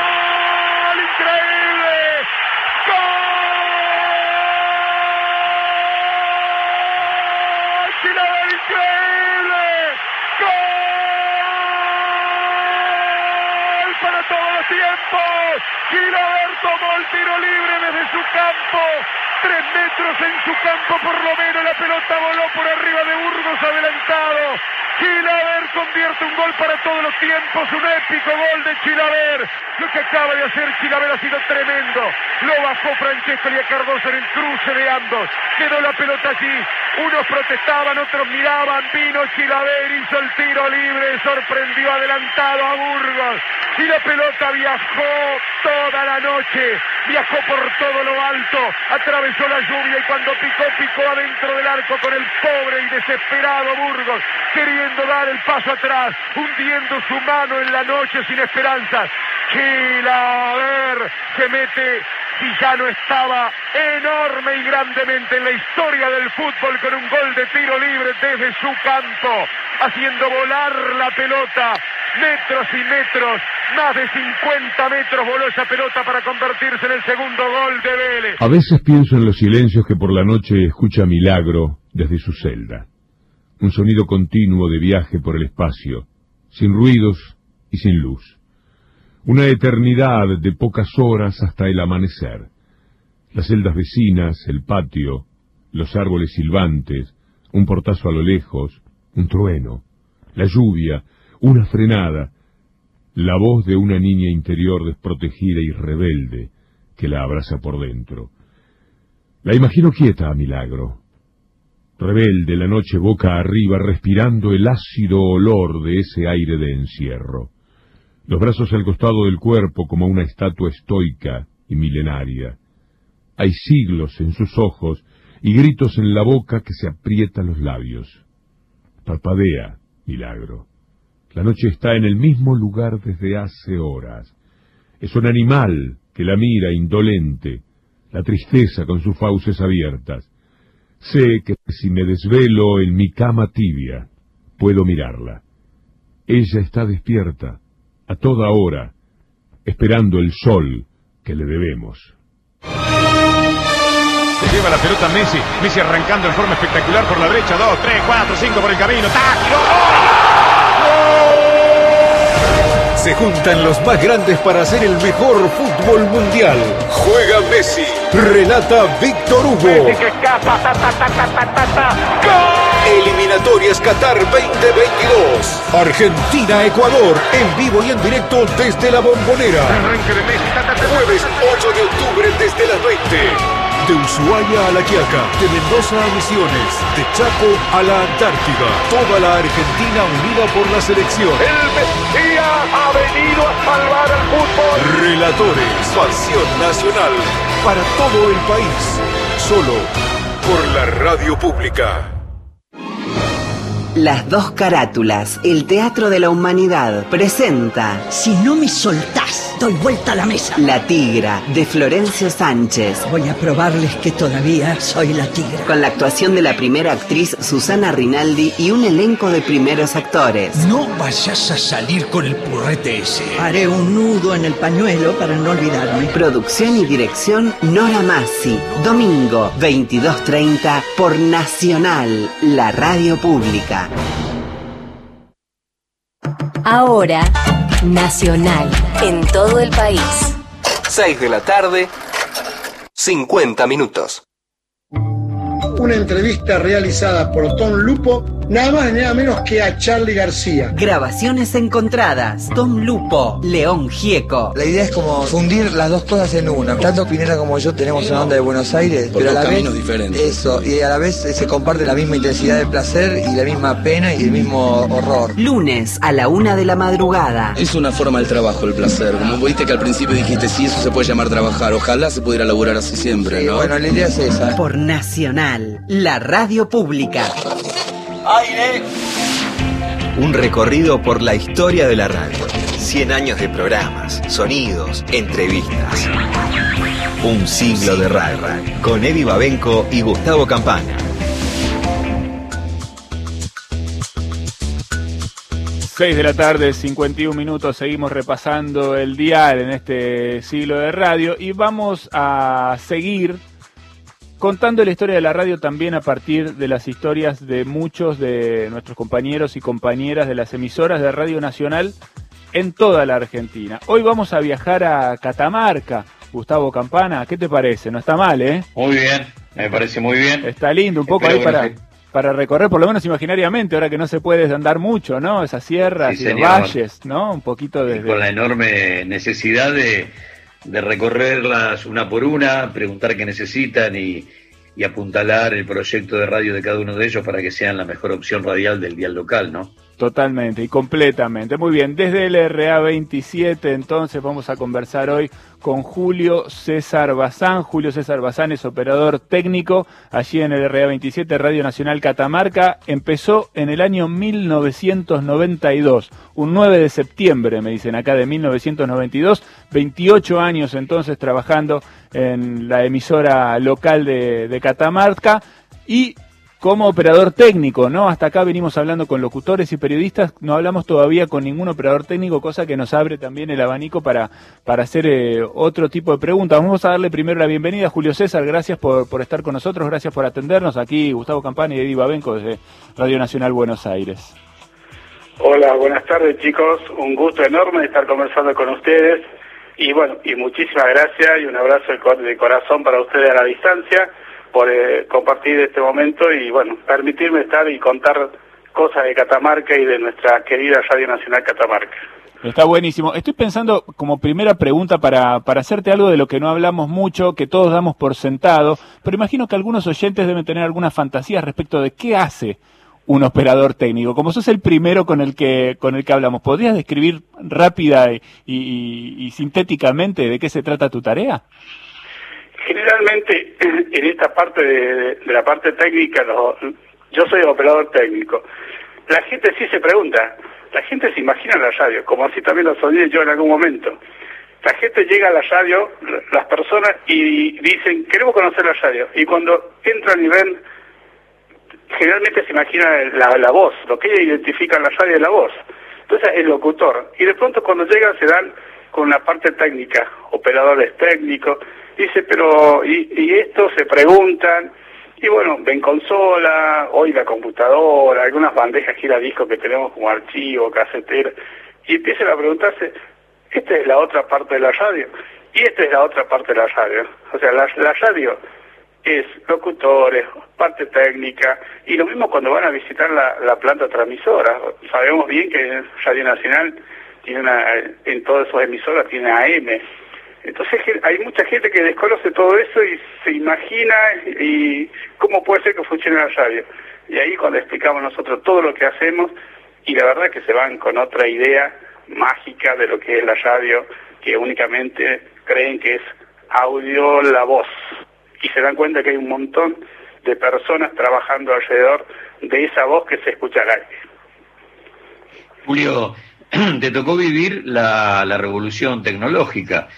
¡Gol! ¡Increíble! ¡Gol! ¡Chilaver increíble! ¡Gol! Para todos los tiempos. Chilaver tomó el tiro libre desde su campo. Tres metros en su campo por lo menos. La pelota voló por arriba de Burgos adelantado. Chilaver convierte un gol para todos los tiempos. Un épico gol de Chilaver. Lo que acaba de hacer Chilaver ha sido tremendo. Lo bajó Francesco y Cardoso en el cruce de ambos. Quedó la pelota allí. Unos protestaban, otros miraban. Vino Chilaver, hizo el tiro libre. Sorprendió adelantado a Burgos. Y la pelota viajó toda la noche. Viajó por todo lo alto. Atravesó la lluvia y cuando picó, picó adentro del arco con el pobre y desesperado Burgos. Queriendo dar el paso atrás. Hundiendo su mano en la noche sin esperanzas. Chilaver se mete si ya no estaba enorme y grandemente en la historia del fútbol con un gol de tiro libre desde su campo, haciendo volar la pelota metros y metros, más de 50 metros voló esa pelota para convertirse en el segundo gol de Vélez. A veces pienso en los silencios que por la noche escucha Milagro desde su celda. Un sonido continuo de viaje por el espacio, sin ruidos y sin luz. Una eternidad de pocas horas hasta el amanecer. Las celdas vecinas, el patio, los árboles silbantes, un portazo a lo lejos, un trueno, la lluvia, una frenada, la voz de una niña interior desprotegida y rebelde que la abraza por dentro. La imagino quieta a milagro, rebelde la noche boca arriba, respirando el ácido olor de ese aire de encierro. Los brazos al costado del cuerpo como una estatua estoica y milenaria. Hay siglos en sus ojos y gritos en la boca que se aprieta los labios. Parpadea, milagro. La noche está en el mismo lugar desde hace horas. Es un animal que la mira indolente, la tristeza con sus fauces abiertas. Sé que si me desvelo en mi cama tibia, puedo mirarla. Ella está despierta, a toda hora, esperando el sol que le debemos. Se lleva la pelota Messi, Messi arrancando en forma espectacular por la derecha, 2, 3, 4, 5 por el camino, Se juntan los más grandes para hacer el mejor fútbol mundial. Juega Messi. Relata Víctor Hugo. Eliminatorias Qatar 2022. Argentina-Ecuador. En vivo y en directo desde la bombonera. Jueves 8 de octubre desde las 20. De Ushuaia a La Quiaca, de Mendoza a Misiones, de Chaco a la Antártida. Toda la Argentina unida por la selección. El Mesías ha venido a salvar al fútbol. Relatores, pasión nacional para todo el país. Solo por la radio pública. Las dos carátulas, el Teatro de la Humanidad, presenta Si no me soltás, doy vuelta a la mesa. La Tigra, de Florencio Sánchez. Voy a probarles que todavía soy la tigra. Con la actuación de la primera actriz Susana Rinaldi y un elenco de primeros actores. No vayas a salir con el purrete ese. Haré un nudo en el pañuelo para no olvidarme. Producción y dirección Nora Massi. Domingo, 22.30 por Nacional, la radio pública. Ahora, Nacional, en todo el país. 6 de la tarde, 50 minutos. Una entrevista realizada por Tom Lupo, nada más y nada menos que a Charlie García. Grabaciones encontradas. Tom Lupo, León Gieco. La idea es como fundir las dos cosas en una. Tanto Pinera como yo tenemos una onda de Buenos Aires, Por pero a la vez caminos diferentes. eso y a la vez se comparte la misma intensidad de placer y la misma pena y el mismo horror. Lunes a la una de la madrugada. Es una forma del trabajo, el placer. Como viste que al principio dijiste, sí, eso se puede llamar trabajar. Ojalá se pudiera laburar así siempre, ¿no? Bueno, la idea es esa. Por Nacional, la radio pública. Aire. Un recorrido por la historia de la radio. 100 años de programas, sonidos, entrevistas. Un siglo de radio. Con Eddie Babenco y Gustavo Campana. 6 de la tarde, 51 minutos, seguimos repasando el dial en este siglo de radio y vamos a seguir contando la historia de la radio también a partir de las historias de muchos de nuestros compañeros y compañeras de las emisoras de Radio Nacional en toda la Argentina. Hoy vamos a viajar a Catamarca. Gustavo Campana, ¿qué te parece? No está mal, ¿eh? Muy bien, me parece muy bien. Está lindo, un poco Espero ahí no para, se- para recorrer, por lo menos imaginariamente, ahora que no se puede andar mucho, ¿no? Esas sierras Sí, y los valles, ¿no? Un poquito Y desde... con la enorme necesidad de, de recorrerlas una por una, preguntar qué necesitan y, y apuntalar el proyecto de radio de cada uno de ellos para que sean la mejor opción radial del dial local, ¿no? Totalmente y completamente. Muy bien, desde el RA27 entonces vamos a conversar hoy con Julio César Bazán. Julio César Bazán es operador técnico allí en el RA27 Radio Nacional Catamarca. Empezó en el año 1992, un 9 de septiembre me dicen acá de 1992, 28 años entonces trabajando en la emisora local de, de Catamarca y como operador técnico, ¿no? Hasta acá venimos hablando con locutores y periodistas, no hablamos todavía con ningún operador técnico, cosa que nos abre también el abanico para, para hacer eh, otro tipo de preguntas. Vamos a darle primero la bienvenida a Julio César, gracias por, por estar con nosotros, gracias por atendernos. Aquí Gustavo Campana y Eddie Babenco desde Radio Nacional Buenos Aires. Hola, buenas tardes chicos, un gusto enorme estar conversando con ustedes y bueno, y muchísimas gracias y un abrazo de corazón para ustedes a la distancia, por eh, compartir este momento y bueno, permitirme estar y contar cosas de Catamarca y de nuestra querida Radio Nacional Catamarca. Está buenísimo. Estoy pensando como primera pregunta para, para hacerte algo de lo que no hablamos mucho, que todos damos por sentado, pero imagino que algunos oyentes deben tener algunas fantasías respecto de qué hace un operador técnico. Como sos el primero con el que, con el que hablamos, ¿podrías describir rápida y, sintéticamente de qué se trata tu tarea? Generalmente, en esta parte de, la parte técnica, yo soy operador técnico. La gente sí se pregunta, la gente se imagina la radio, como así también lo soñé yo en algún momento. La gente llega a la radio, las personas, y dicen, queremos conocer la radio. Y cuando entran y ven, generalmente se imagina la, la voz, lo que ellos identifican la radio es la voz. Entonces, el locutor. Y de pronto cuando llegan se dan con la parte técnica, operadores técnicos, dice, pero, y, y esto se preguntan, y bueno, ven consola, hoy la computadora, algunas bandejas giradiscos que tenemos como archivo, casetera, y empiezan a preguntarse, esta es la otra parte de la radio, y esta es la otra parte de la radio. O sea, la, la radio es locutores, parte técnica, y lo mismo cuando van a visitar la, la planta transmisora. Sabemos bien que Radio Nacional tiene una, en todas sus emisoras tiene AM, entonces hay mucha gente que desconoce todo eso y se imagina y cómo puede ser que funcione la radio. Y ahí cuando explicamos nosotros todo lo que hacemos y la verdad que se van con otra idea mágica de lo que es la radio, que únicamente creen que es audio la voz y se dan cuenta que hay un montón de personas trabajando alrededor de esa voz que se escucha al aire. Julio, te tocó vivir la, la revolución tecnológica.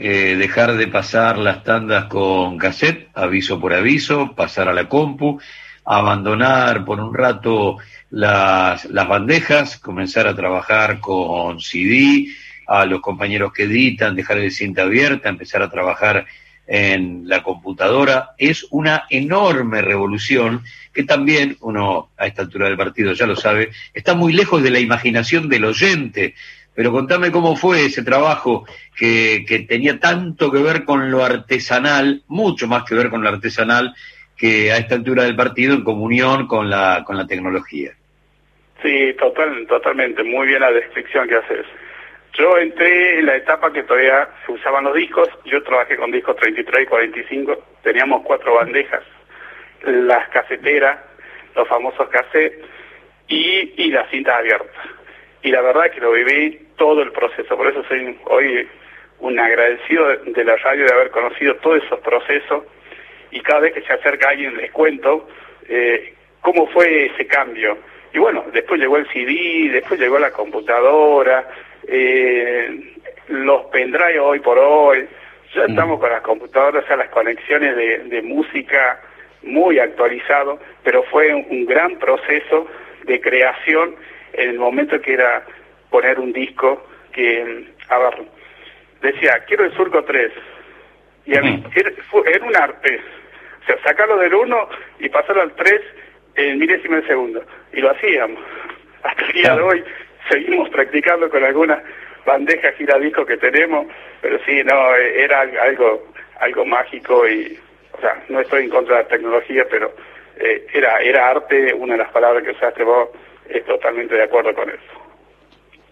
Eh, dejar de pasar las tandas con cassette, aviso por aviso, pasar a la compu, abandonar por un rato las, las bandejas, comenzar a trabajar con CD, a los compañeros que editan, dejar el cinta abierta, empezar a trabajar en la computadora. Es una enorme revolución que también, uno a esta altura del partido ya lo sabe, está muy lejos de la imaginación del oyente, pero contame cómo fue ese trabajo que, que tenía tanto que ver con lo artesanal, mucho más que ver con lo artesanal, que a esta altura del partido en comunión con la, con la tecnología. Sí, total, totalmente, muy bien la descripción que haces. Yo entré en la etapa que todavía se usaban los discos, yo trabajé con discos 33 y 45, teníamos cuatro bandejas, las caseteras, los famosos cassettes y, y las cintas abiertas. Y la verdad que lo viví todo el proceso. Por eso soy hoy un agradecido de, la radio de haber conocido todos esos procesos y cada vez que se acerca alguien les cuento eh, cómo fue ese cambio. Y bueno, después llegó el CD, después llegó la computadora, eh, los pendrive hoy por hoy, ya mm. estamos con las computadoras, o sea, las conexiones de, de música muy actualizado, pero fue un gran proceso de creación en el momento que era poner un disco que, a ver, decía, quiero el surco 3. Y era, era, un arte. O sea, sacarlo del 1 y pasarlo al 3 en milésimo de segundo. Y lo hacíamos. Hasta el día de hoy seguimos practicando con algunas bandejas giradiscos que tenemos, pero sí, no, era algo algo mágico y, o sea, no estoy en contra de la tecnología, pero eh, era era arte, una de las palabras que usaste vos, es totalmente de acuerdo con eso.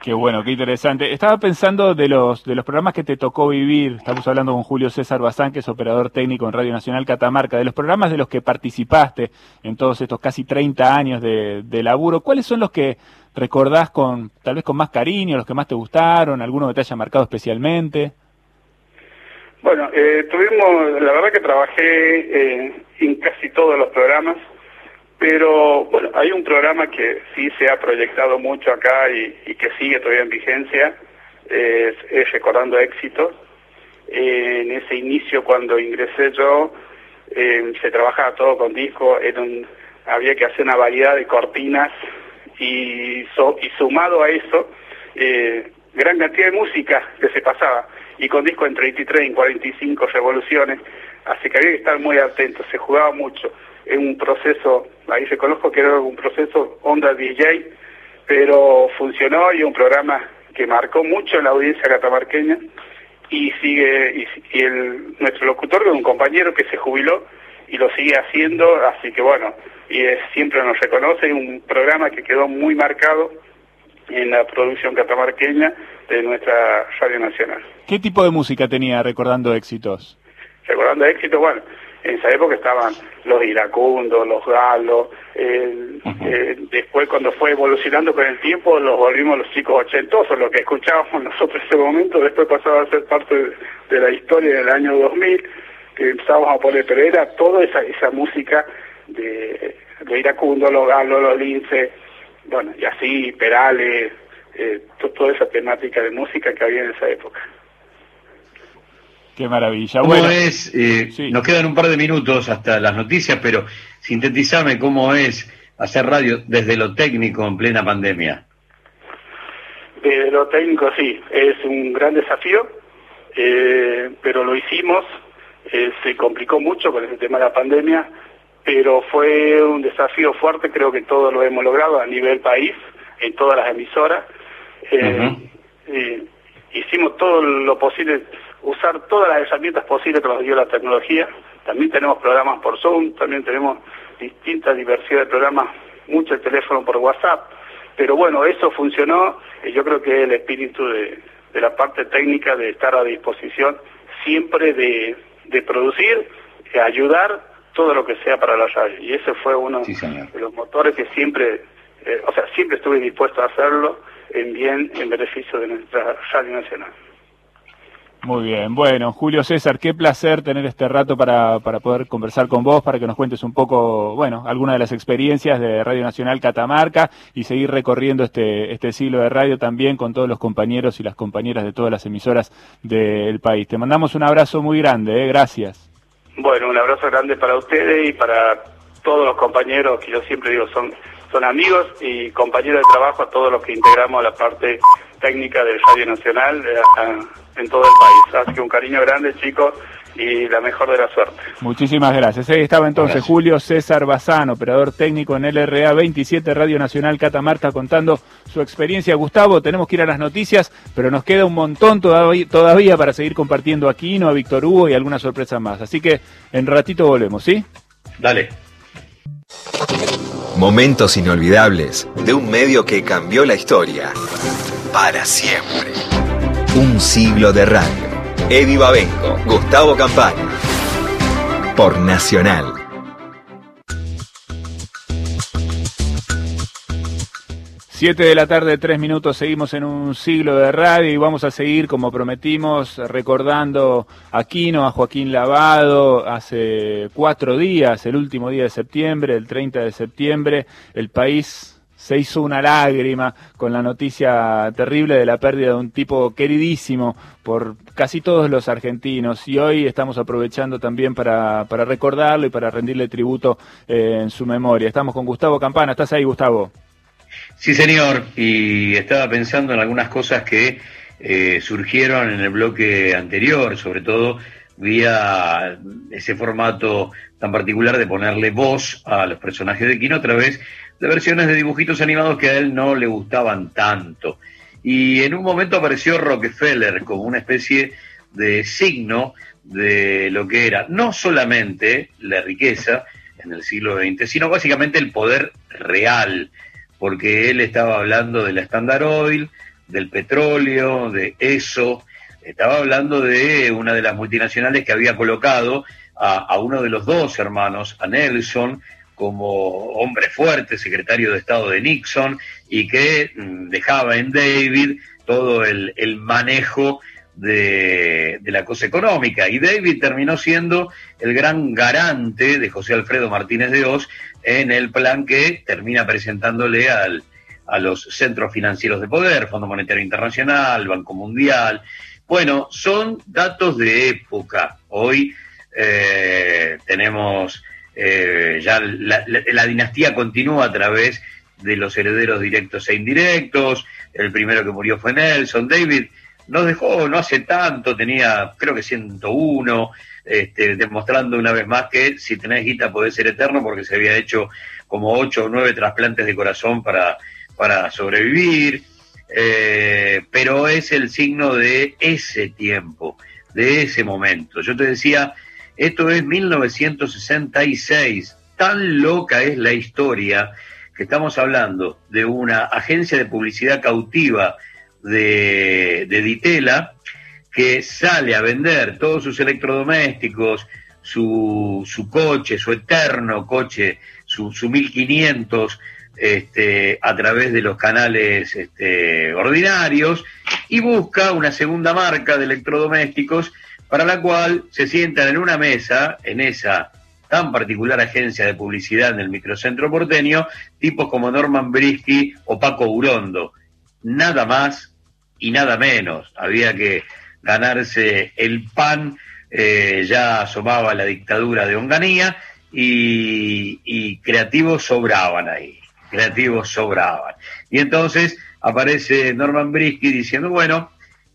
Qué bueno, qué interesante. Estaba pensando de los de los programas que te tocó vivir. Estamos hablando con Julio César Bazán, que es operador técnico en Radio Nacional Catamarca. De los programas de los que participaste en todos estos casi 30 años de, de laburo, ¿cuáles son los que recordás con tal vez con más cariño, los que más te gustaron, alguno que te haya marcado especialmente? Bueno, eh, tuvimos, la verdad que trabajé eh, en casi todos los programas. Pero bueno, hay un programa que sí se ha proyectado mucho acá y, que sigue todavía en vigencia, es, Recordando Éxitos. en ese inicio cuando ingresé yo, eh, se trabajaba todo con disco, había que hacer una variedad de cortinas y, y sumado a eso, eh, gran cantidad de música que se pasaba, y con disco en 33, en 45 revoluciones, así que había que estar muy atento, se jugaba mucho es un proceso, ahí reconozco que era un proceso onda DJ, pero funcionó y un programa que marcó mucho la audiencia catamarqueña y sigue y, el, nuestro locutor es un compañero que se jubiló y lo sigue haciendo, así que bueno, y siempre nos reconoce, un programa que quedó muy marcado en la producción catamarqueña de nuestra Radio Nacional. ¿Qué tipo de música tenía recordando éxitos? Recordando éxitos, bueno, en esa época estaban los iracundos, los galos, eh, después cuando fue evolucionando con el tiempo los volvimos los chicos ochentosos, lo que escuchábamos nosotros en ese momento, después pasaba a ser parte de, la historia del año 2000, que empezábamos a poner, pero era toda esa, esa música de, de iracundo, los galos, los linces, bueno, y así, Perales, eh, toda esa temática de música que había en esa época. Qué maravilla. ¿Cómo es? Eh, nos quedan un par de minutos hasta las noticias, pero sintetizame cómo es hacer radio desde lo técnico en plena pandemia. Desde lo técnico sí, es un gran desafío, eh, pero lo hicimos, se complicó mucho con ese tema de la pandemia, pero fue un desafío fuerte, creo que todos lo hemos logrado a nivel país, en todas las emisoras. Eh, eh, hicimos todo lo posible, usar todas las herramientas posibles que nos dio la tecnología. También tenemos programas por Zoom, también tenemos distinta diversidad de programas, mucho el teléfono por WhatsApp. Pero bueno, eso funcionó y yo creo que el espíritu de, la parte técnica de estar a disposición siempre de, de producir, de ayudar todo lo que sea para la radio. Y ese fue uno de los motores que siempre, eh, o sea, siempre estuve dispuesto a hacerlo en bien, en beneficio de nuestra radio nacional. Muy bien, bueno, Julio César, qué placer tener este rato para, para poder conversar con vos, para que nos cuentes un poco, bueno, algunas de las experiencias de Radio Nacional Catamarca y seguir recorriendo este, este siglo de radio también con todos los compañeros y las compañeras de todas las emisoras del país. Te mandamos un abrazo muy grande, ¿eh? gracias. Bueno, un abrazo grande para ustedes y para todos los compañeros que yo siempre digo son son amigos y compañeros de trabajo a todos los que integramos la parte técnica del Radio Nacional eh, en todo el país. Así que un cariño grande, chicos, y la mejor de la suerte. Muchísimas gracias. Ahí estaba entonces Julio César Bazán, operador técnico en LRA 27 Radio Nacional Catamarca, contando su experiencia. Gustavo, tenemos que ir a las noticias, pero nos queda un montón todavía, para seguir compartiendo aquí, ¿no? A Víctor Hugo y algunas sorpresas más. Así que en ratito volvemos, ¿sí? Dale. Momentos inolvidables de un medio que cambió la historia. Para siempre. Un siglo de radio. Eddie Babenco, Gustavo Campana. Por Nacional. Siete de la tarde, tres minutos, seguimos en un siglo de radio y vamos a seguir, como prometimos, recordando a Quino, a Joaquín Lavado, hace cuatro días, el último día de septiembre, el 30 de septiembre, el país se hizo una lágrima con la noticia terrible de la pérdida de un tipo queridísimo por casi todos los argentinos y hoy estamos aprovechando también para, para recordarlo y para rendirle tributo eh, en su memoria. Estamos con Gustavo Campana, ¿estás ahí Gustavo? Sí señor, y estaba pensando en algunas cosas que eh, surgieron en el bloque anterior, sobre todo vía ese formato tan particular de ponerle voz a los personajes de Kino a través de versiones de dibujitos animados que a él no le gustaban tanto. Y en un momento apareció Rockefeller como una especie de signo de lo que era no solamente la riqueza en el siglo XX, sino básicamente el poder real, porque él estaba hablando de la Standard Oil, del petróleo, de eso, estaba hablando de una de las multinacionales que había colocado a, uno de los dos hermanos, a Nelson, como hombre fuerte, secretario de Estado de Nixon, y que mm, dejaba en David todo el, manejo de, la cosa económica. Y David terminó siendo el gran garante de José Alfredo Martínez de Oz en el plan que termina presentándole al, a los centros financieros de poder, Fondo Monetario Internacional, Banco Mundial. Bueno, son datos de época. Hoy eh, tenemos eh, ya la, dinastía continúa a través de los herederos directos e indirectos. El primero que murió fue Nelson. David nos dejó no hace tanto, tenía creo que 101, este, demostrando una vez más que si tenés guita podés ser eterno porque se había hecho como 8 o 9 trasplantes de corazón para, para sobrevivir. Eh, pero es el signo de ese tiempo, de ese momento. Yo te decía Esto es 1966. Tan loca es la historia que estamos hablando de una agencia de publicidad cautiva de, de Ditela que sale a vender todos sus electrodomésticos, su, su coche, su eterno coche, su, su 1500, este, a través de los canales este, ordinarios y busca una segunda marca de electrodomésticos para la cual se sientan en una mesa, en esa tan particular agencia de publicidad en el microcentro porteño, tipos como Norman Brisky o Paco Urondo. Nada más y nada menos. Había que ganarse el pan, eh, ya asomaba la dictadura de Onganía y, creativos sobraban ahí, creativos sobraban. Y entonces aparece Norman Brisky diciendo, bueno,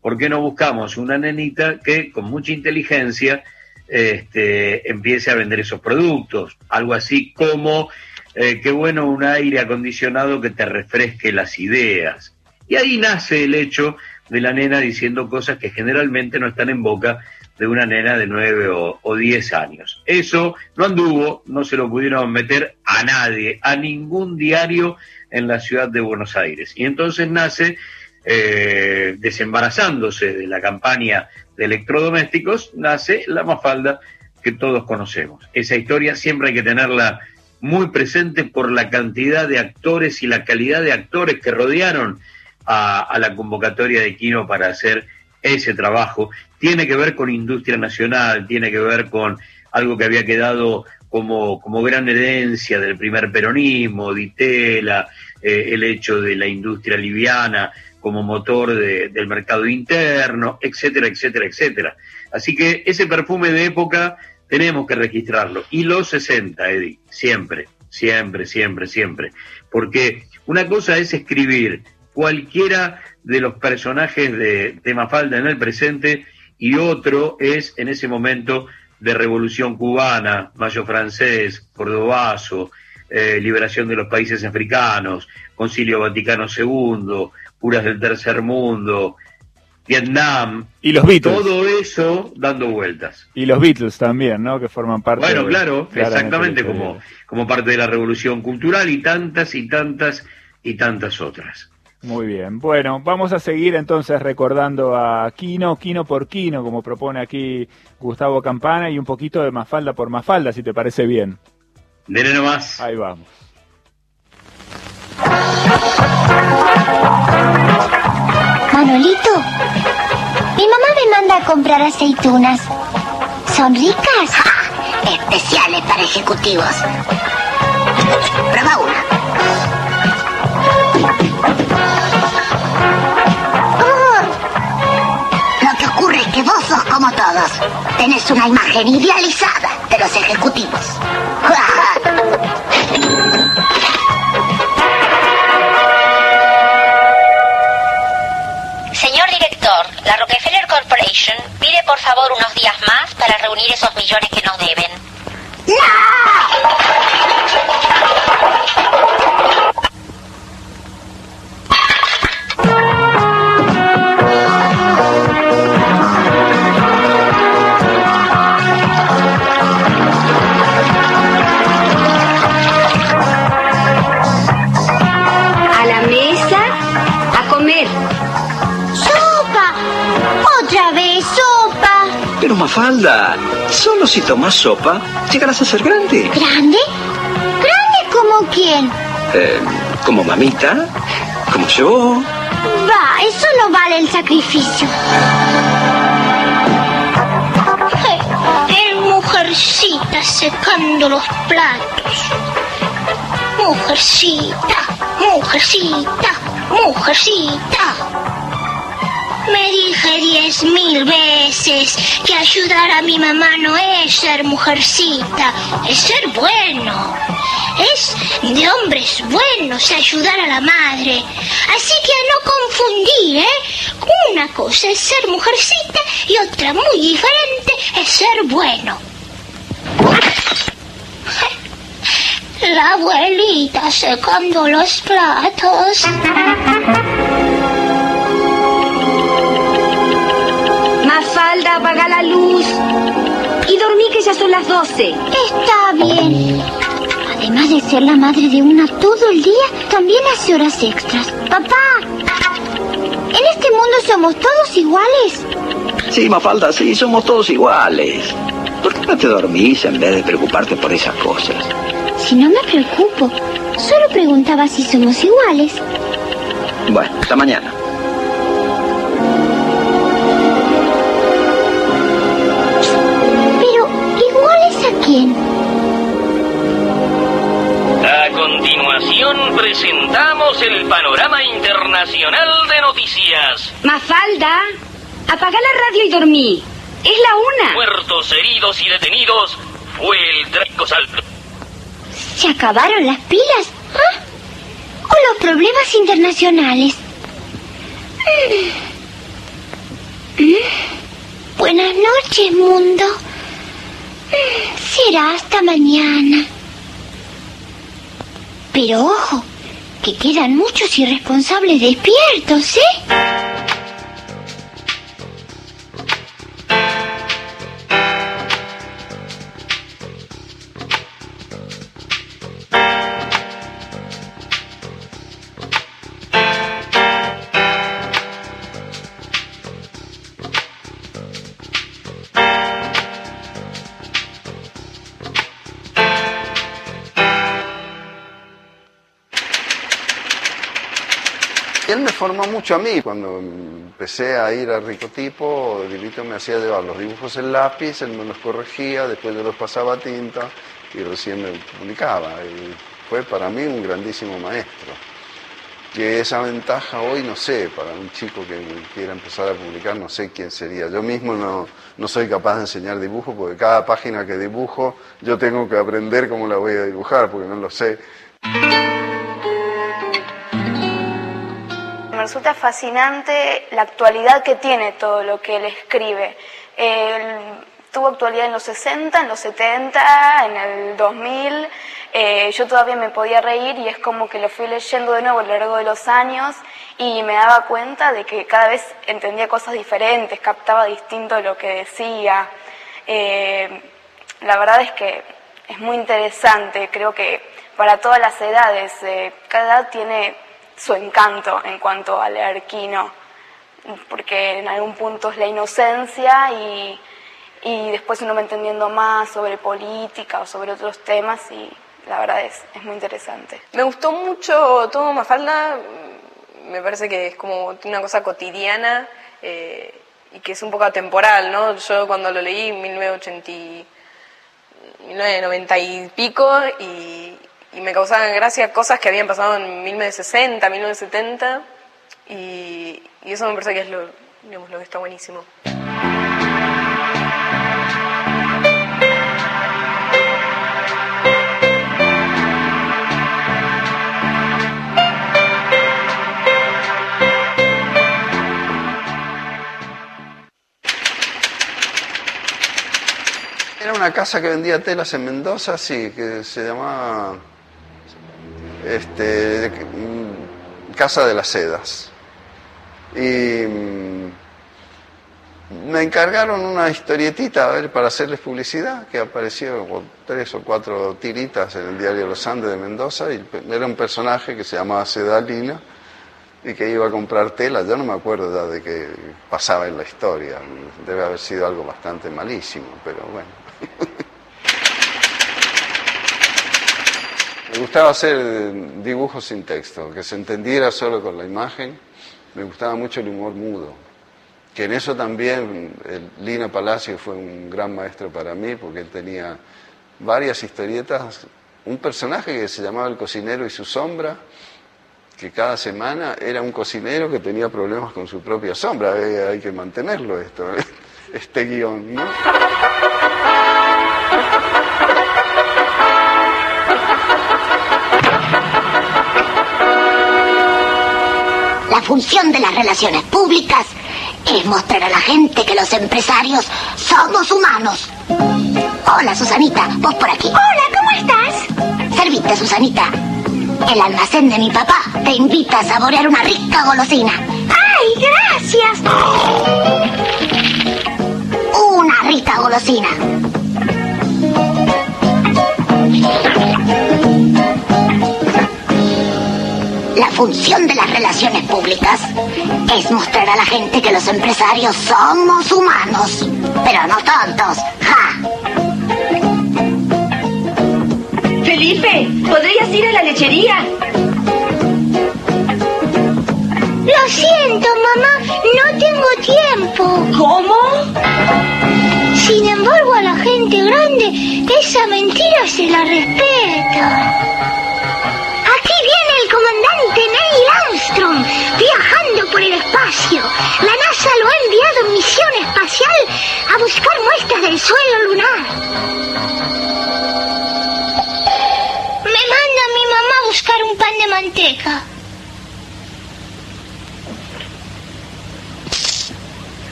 ¿por qué no buscamos una nenita que con mucha inteligencia este, empiece a vender esos productos? Algo así como, eh, qué bueno un aire acondicionado que te refresque las ideas. Y ahí nace el hecho de la nena diciendo cosas que generalmente no están en boca de una nena de nueve o, o diez años. Eso no anduvo, no se lo pudieron meter a nadie, a ningún diario en la ciudad de Buenos Aires. Y entonces nace, eh, desembarazándose de la campaña de electrodomésticos, nace la mafalda que todos conocemos. Esa historia siempre hay que tenerla muy presente por la cantidad de actores y la calidad de actores que rodearon a, a la convocatoria de Quino para hacer ese trabajo. Tiene que ver con industria nacional, tiene que ver con algo que había quedado como, como gran herencia del primer peronismo, Ditela, eh, el hecho de la industria liviana como motor de- del mercado interno, etcétera, etcétera, etcétera. Así que ese perfume de época tenemos que registrarlo. Y los 60, Eddie, siempre, siempre, siempre, siempre. Porque una cosa es escribir cualquiera de los personajes de, de Mafalda en el presente y otro es en ese momento de Revolución Cubana, Mayo Francés, Cordobazo, eh, Liberación de los Países Africanos, Concilio Vaticano II, Curas del Tercer Mundo, Vietnam. Y los Beatles. Todo eso dando vueltas. Y los Beatles también, ¿no? Que forman parte Bueno, de- claro, exactamente como, como parte de la revolución cultural y tantas y tantas y tantas otras. Muy bien. Bueno, vamos a seguir entonces recordando a Quino, Quino por Quino, como propone aquí Gustavo Campana, y un poquito de Mafalda por Mafalda, si te parece bien. Dele nomás. Ahí vamos. Manolito, mi mamá me manda a comprar aceitunas. ¿Son ricas? Especiales para ejecutivos. Prueba una. Tenés una imagen idealizada de los ejecutivos. Señor director, la Rockefeller Corporation pide por favor unos días más para reunir esos millones que nos deben. A Mafalda, solo si tomas sopa, llegarás a ser grande. ¿Grande? ¿Grande como quién? Eh, como mamita, como yo. Va, eso no vale el sacrificio. El mujercita secando los platos. Mujercita, mujercita, mujercita. Me dije diez mil veces que ayudar a mi mamá no es ser mujercita, es ser bueno. Es de hombres buenos ayudar a la madre. Así que no confundir, ¿eh? Una cosa es ser mujercita y otra muy diferente es ser bueno. La abuelita secando los platos. Mafalda, apaga la luz. Y dormí que ya son las 12. Está bien. Además de ser la madre de una todo el día, también hace horas extras. Papá, ¿en este mundo somos todos iguales? Sí, Mafalda, sí, somos todos iguales. ¿Por qué no te dormís en vez de preocuparte por esas cosas? Si no me preocupo, solo preguntaba si somos iguales. Bueno, hasta mañana. Quién? A continuación presentamos el panorama internacional de noticias. Mafalda, apaga la radio y dormí. Es la una. Muertos, heridos y detenidos fue el trágico salto. ¿Se acabaron las pilas? ¿Ah? ¿O los problemas internacionales? Mm. Mm. Buenas noches, mundo. Será hasta mañana. Pero ojo, que quedan muchos irresponsables despiertos, ¿eh? Formó mucho a mí. Cuando empecé a ir a Ricotipo, Dilito me hacía llevar los dibujos en lápiz, él me los corregía, después yo los pasaba a tinta y recién me publicaba. Y fue para mí un grandísimo maestro. Que esa ventaja hoy, no sé, para un chico que quiera empezar a publicar, no sé quién sería. Yo mismo no, no soy capaz de enseñar dibujo porque cada página que dibujo yo tengo que aprender cómo la voy a dibujar porque no lo sé. Resulta fascinante la actualidad que tiene todo lo que él escribe. Él tuvo actualidad en los 60, en los 70, en el 2000. Eh, yo todavía me podía reír y es como que lo fui leyendo de nuevo a lo largo de los años y me daba cuenta de que cada vez entendía cosas diferentes, captaba distinto lo que decía. Eh, la verdad es que es muy interesante, creo que para todas las edades, eh, cada edad tiene su encanto en cuanto al arquino, porque en algún punto es la inocencia y, y después uno va entendiendo más sobre política o sobre otros temas y la verdad es, es muy interesante. Me gustó mucho todo Mafalda, me parece que es como una cosa cotidiana eh, y que es un poco atemporal, ¿no? Yo cuando lo leí en 1980, 1990 y pico y, y me causaban gracia cosas que habían pasado en 1960, 1970 y, eso me parece que es lo, digamos, lo que está buenísimo. Era una casa que vendía telas en Mendoza, sí, que se llamaba este, mm, Casa de las Sedas. Y mm, me encargaron una historietita a ver, para hacerles publicidad, que apareció con tres o cuatro tiritas en el diario Los Andes de Mendoza, y era un personaje que se llamaba Sedalina y que iba a comprar tela. Yo no me acuerdo ya de qué pasaba en la historia, debe haber sido algo bastante malísimo, pero bueno. Me gustaba hacer dibujos sin texto, que se entendiera solo con la imagen. Me gustaba mucho el humor mudo, que en eso también el Lina Palacio fue un gran maestro para mí, porque él tenía varias historietas, un personaje que se llamaba El cocinero y su sombra, que cada semana era un cocinero que tenía problemas con su propia sombra. Eh, hay que mantenerlo esto, este guion, ¿no? Función de las relaciones públicas es mostrar a la gente que los empresarios somos humanos. Hola, Susanita, vos por aquí. Hola, ¿cómo estás? Servite, Susanita. El almacén de mi papá te invita a saborear una rica golosina. ¡Ay, gracias! Una rica golosina. Función de las relaciones públicas es mostrar a la gente que los empresarios somos humanos, pero no tontos. ¡Ja! Felipe, ¿podrías ir a la lechería? Lo siento, mamá, no tengo tiempo. ¿Cómo? Sin embargo, a la gente grande esa mentira se la respeta. Comandante Neil Armstrong viajando por el espacio. La NASA lo ha enviado en misión espacial a buscar muestras del suelo lunar. Me manda mi mamá a buscar un pan de manteca.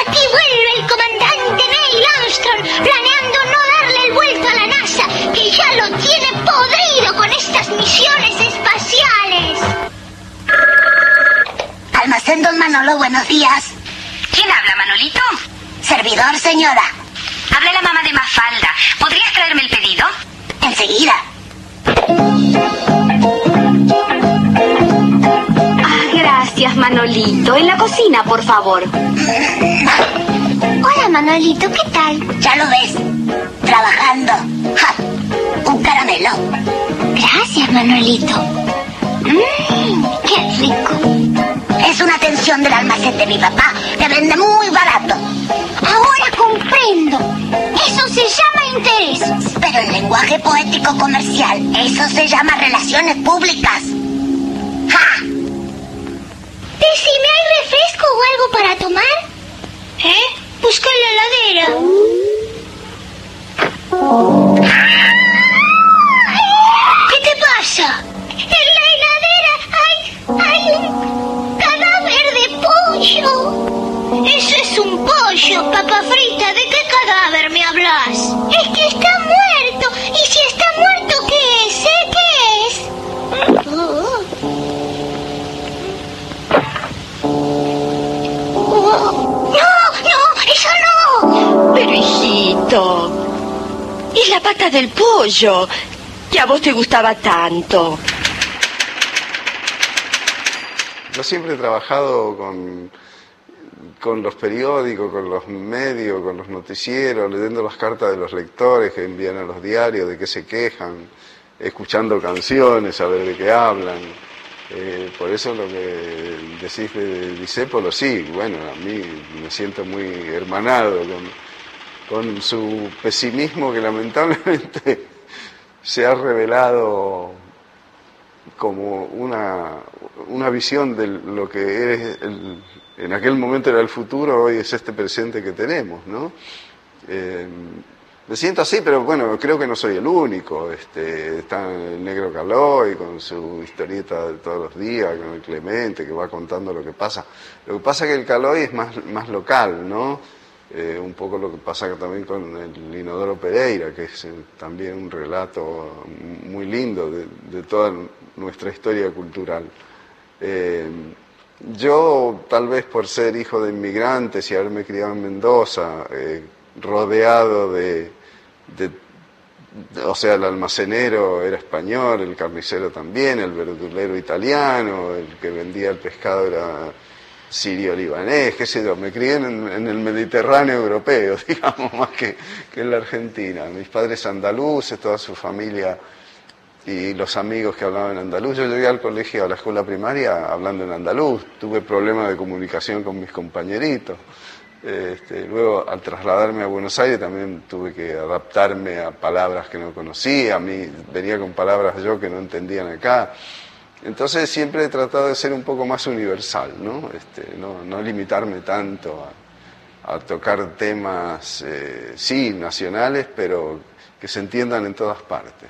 Aquí vuelve el comandante Neil Armstrong, planeando no darle el vuelto a la NASA, que ya lo tiene podrido con estas misiones espaciales. Almacén Don Manolo, buenos días. ¿Quién habla, Manolito? Servidor, señora. Habla la mamá de Mafalda. ¿Podrías traerme el pedido? Enseguida. Gracias, Manolito. En la cocina, por favor. Hola, Manolito, ¿qué tal? Ya lo ves. Trabajando. Ja, un caramelo. Gracias, Manolito. Mmm, qué rico. Es una atención del almacén de mi papá, que vende muy barato. Ahora comprendo. Eso se llama intereses. Pero en lenguaje poético comercial, eso se llama relaciones públicas. ¡Ja! Decime, ¿hay refresco o algo para tomar? ¿Eh? Busca en la heladera. Pata del pollo, que a vos te gustaba tanto. Yo siempre he trabajado con, con los periódicos, con los medios, con los noticieros, leyendo las cartas de los lectores que envían a los diarios, de qué se quejan, escuchando canciones, a ver de qué hablan. Eh, por eso lo que decís de Disépolo, sí, bueno, a mí me siento muy hermanado con, con su pesimismo que lamentablemente se ha revelado como una, una visión de lo que es el- en aquel momento era el futuro, hoy es este presente que tenemos, ¿no? Eh, me siento así, pero bueno, creo que no soy el único. Este, está el negro Calói con su historieta de todos los días, con el Clemente que va contando lo que pasa. Lo que pasa es que el Calói es más, más local, ¿no? Eh, un poco lo que pasa también con el Inodoro Pereira, que es eh, también un relato muy lindo de, toda nuestra historia cultural. Eh, yo, tal vez por ser hijo de inmigrantes y haberme criado en Mendoza, rodeado de, de- de- o sea, el almacenero era español, el carnicero también, el verdulero italiano, el que vendía el pescado era sirio-libanés, qué sé yo, me crié en, el Mediterráneo europeo, digamos, más que, que en la Argentina. Mis padres andaluces, toda su familia y los amigos que hablaban andaluz. Yo llegué al colegio, a la escuela primaria, hablando en andaluz. Tuve problemas de comunicación con mis compañeritos. Este, luego, al trasladarme a Buenos Aires, también tuve que adaptarme a palabras que no conocía. A mí venía con palabras yo que no entendían acá. Entonces siempre he tratado de ser un poco más universal, ¿no? Este, no, limitarme tanto a, a tocar temas, eh, sí, nacionales, pero que se entiendan en todas partes.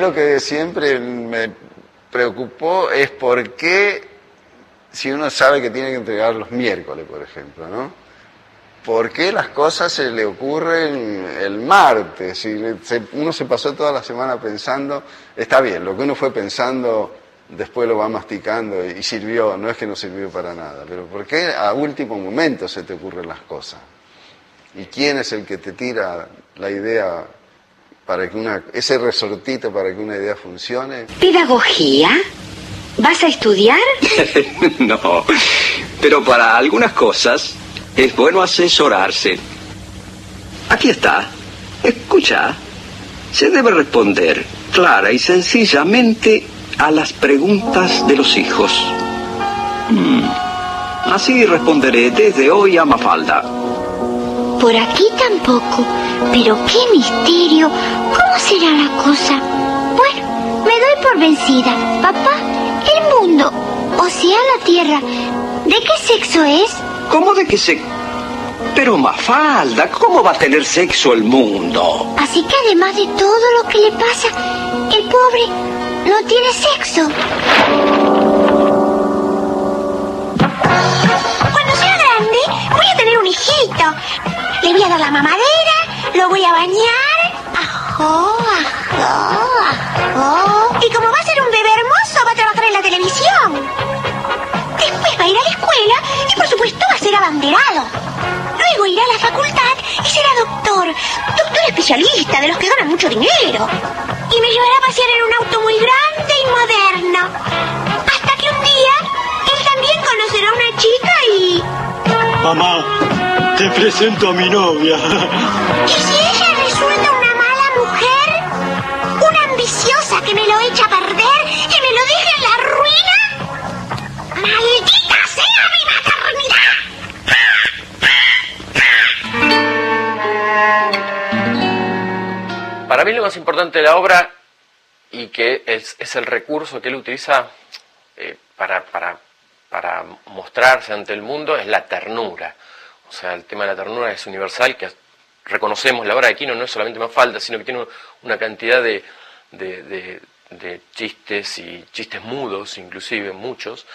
Lo que siempre me preocupó es por qué, si uno sabe que tiene que entregar los miércoles, por ejemplo, ¿no? ¿Por qué las cosas se le ocurren el martes? Si uno se pasó toda la semana pensando, está bien, lo que uno fue pensando después lo va masticando y sirvió, no es que no sirvió para nada, pero ¿por qué a último momento se te ocurren las cosas? ¿Y quién es el que te tira la idea para que una, ese resortito para que una idea funcione? ¿Pedagogía? ¿Vas a estudiar? no, pero para algunas cosas es bueno asesorarse. Aquí está. Escucha. Se debe responder clara y sencillamente a las preguntas de los hijos. Hmm. Así responderé desde hoy a Mafalda. Por aquí tampoco. Pero qué misterio. ¿Cómo será la cosa? Bueno, me doy por vencida. Papá, el mundo, o sea, la Tierra, ¿de qué sexo es? ¿Cómo de qué sexo? Pero Mafalda, ¿cómo va a tener sexo el mundo? Así que además de todo lo que le pasa, el pobre no tiene sexo. Cuando sea grande, voy a tener un hijito. Le voy a dar la mamadera, lo voy a bañar. Ajo, ajo, ajo. Y como va a ser un bebé hermoso, va a trabajar en la televisión. Después va a ir a la escuela y por supuesto va a ser abanderado. Luego irá a la facultad y será doctor. Doctor especialista, de los que ganan mucho dinero. Y me llevará a pasear en un auto muy grande y moderno. Hasta que un día él también conocerá a una chica y... Mamá, te presento a mi novia. ¿Y si ella que me lo echa a perder y me lo deja en la ruina. ¡Maldita sea mi maternidad! Para mí lo más importante de la obra y que es, es el recurso que él utiliza eh, para, para, para mostrarse ante el mundo es la ternura. O sea, el tema de la ternura es universal, que reconocemos la obra de Quino no es solamente más falta, sino que tiene una cantidad de, de, chistes y chistes mudos, inclusive muchos,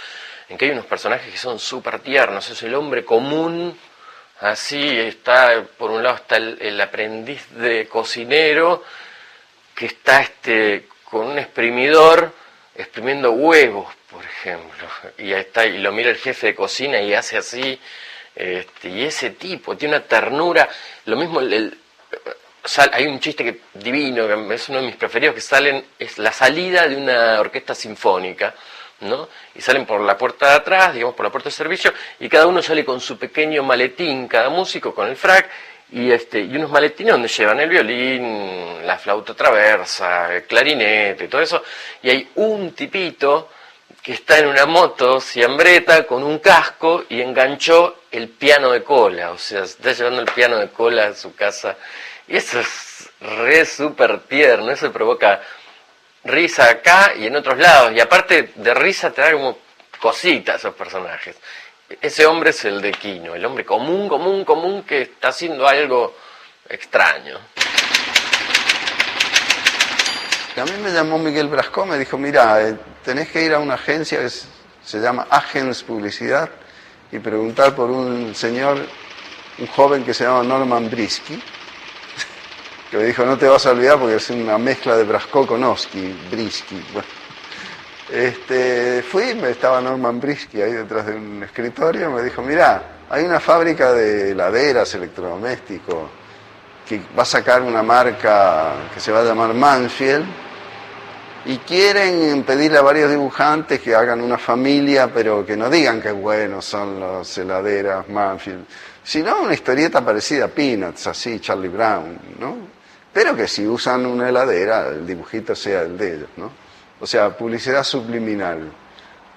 en que hay unos personajes que son súper tiernos. Es el hombre común, así está, por un lado está el, aprendiz de cocinero, que está este con un exprimidor exprimiendo huevos, por ejemplo, y está, y lo mira el jefe de cocina y hace así, este, y ese tipo tiene una ternura, lo mismo el sal, hay un chiste que divino, es uno de mis preferidos, que salen, es la salida de una orquesta sinfónica, ¿no? Y salen por la puerta de atrás, digamos por la puerta de servicio, y cada uno sale con su pequeño maletín, cada músico con el frac, y, este, y unos maletines donde llevan el violín, la flauta traversa, el clarinete y todo eso, y hay un tipito que está en una moto siambreta con un casco y enganchó el piano de cola, o sea, está llevando el piano de cola a su casa, y eso es re súper tierno, eso provoca risa acá y en otros lados, y aparte de risa te da como cositas esos personajes. Ese hombre es el de Quino, el hombre común, común, común que está haciendo algo extraño. A mí me llamó Miguel Brasco, me dijo, mira, eh, tenés que ir a una agencia que se llama Agens Publicidad y preguntar por un señor, un joven que se llama Norman Brisky, que me dijo, no te vas a olvidar porque es una mezcla de Brasco con Oski, Brisky. Este, fui, estaba Norman Brisky ahí detrás de un escritorio, me dijo, mira, hay una fábrica de heladeras, electrodomésticos, que va a sacar una marca que se va a llamar Mansfield, y quieren pedirle a varios dibujantes que hagan una familia, pero que no digan que buenos son las heladeras Mansfield, sino una historieta parecida a Peanuts, así, Charlie Brown, ¿no? Pero que si usan una heladera, el dibujito sea el de ellos, ¿no? O sea, publicidad subliminal.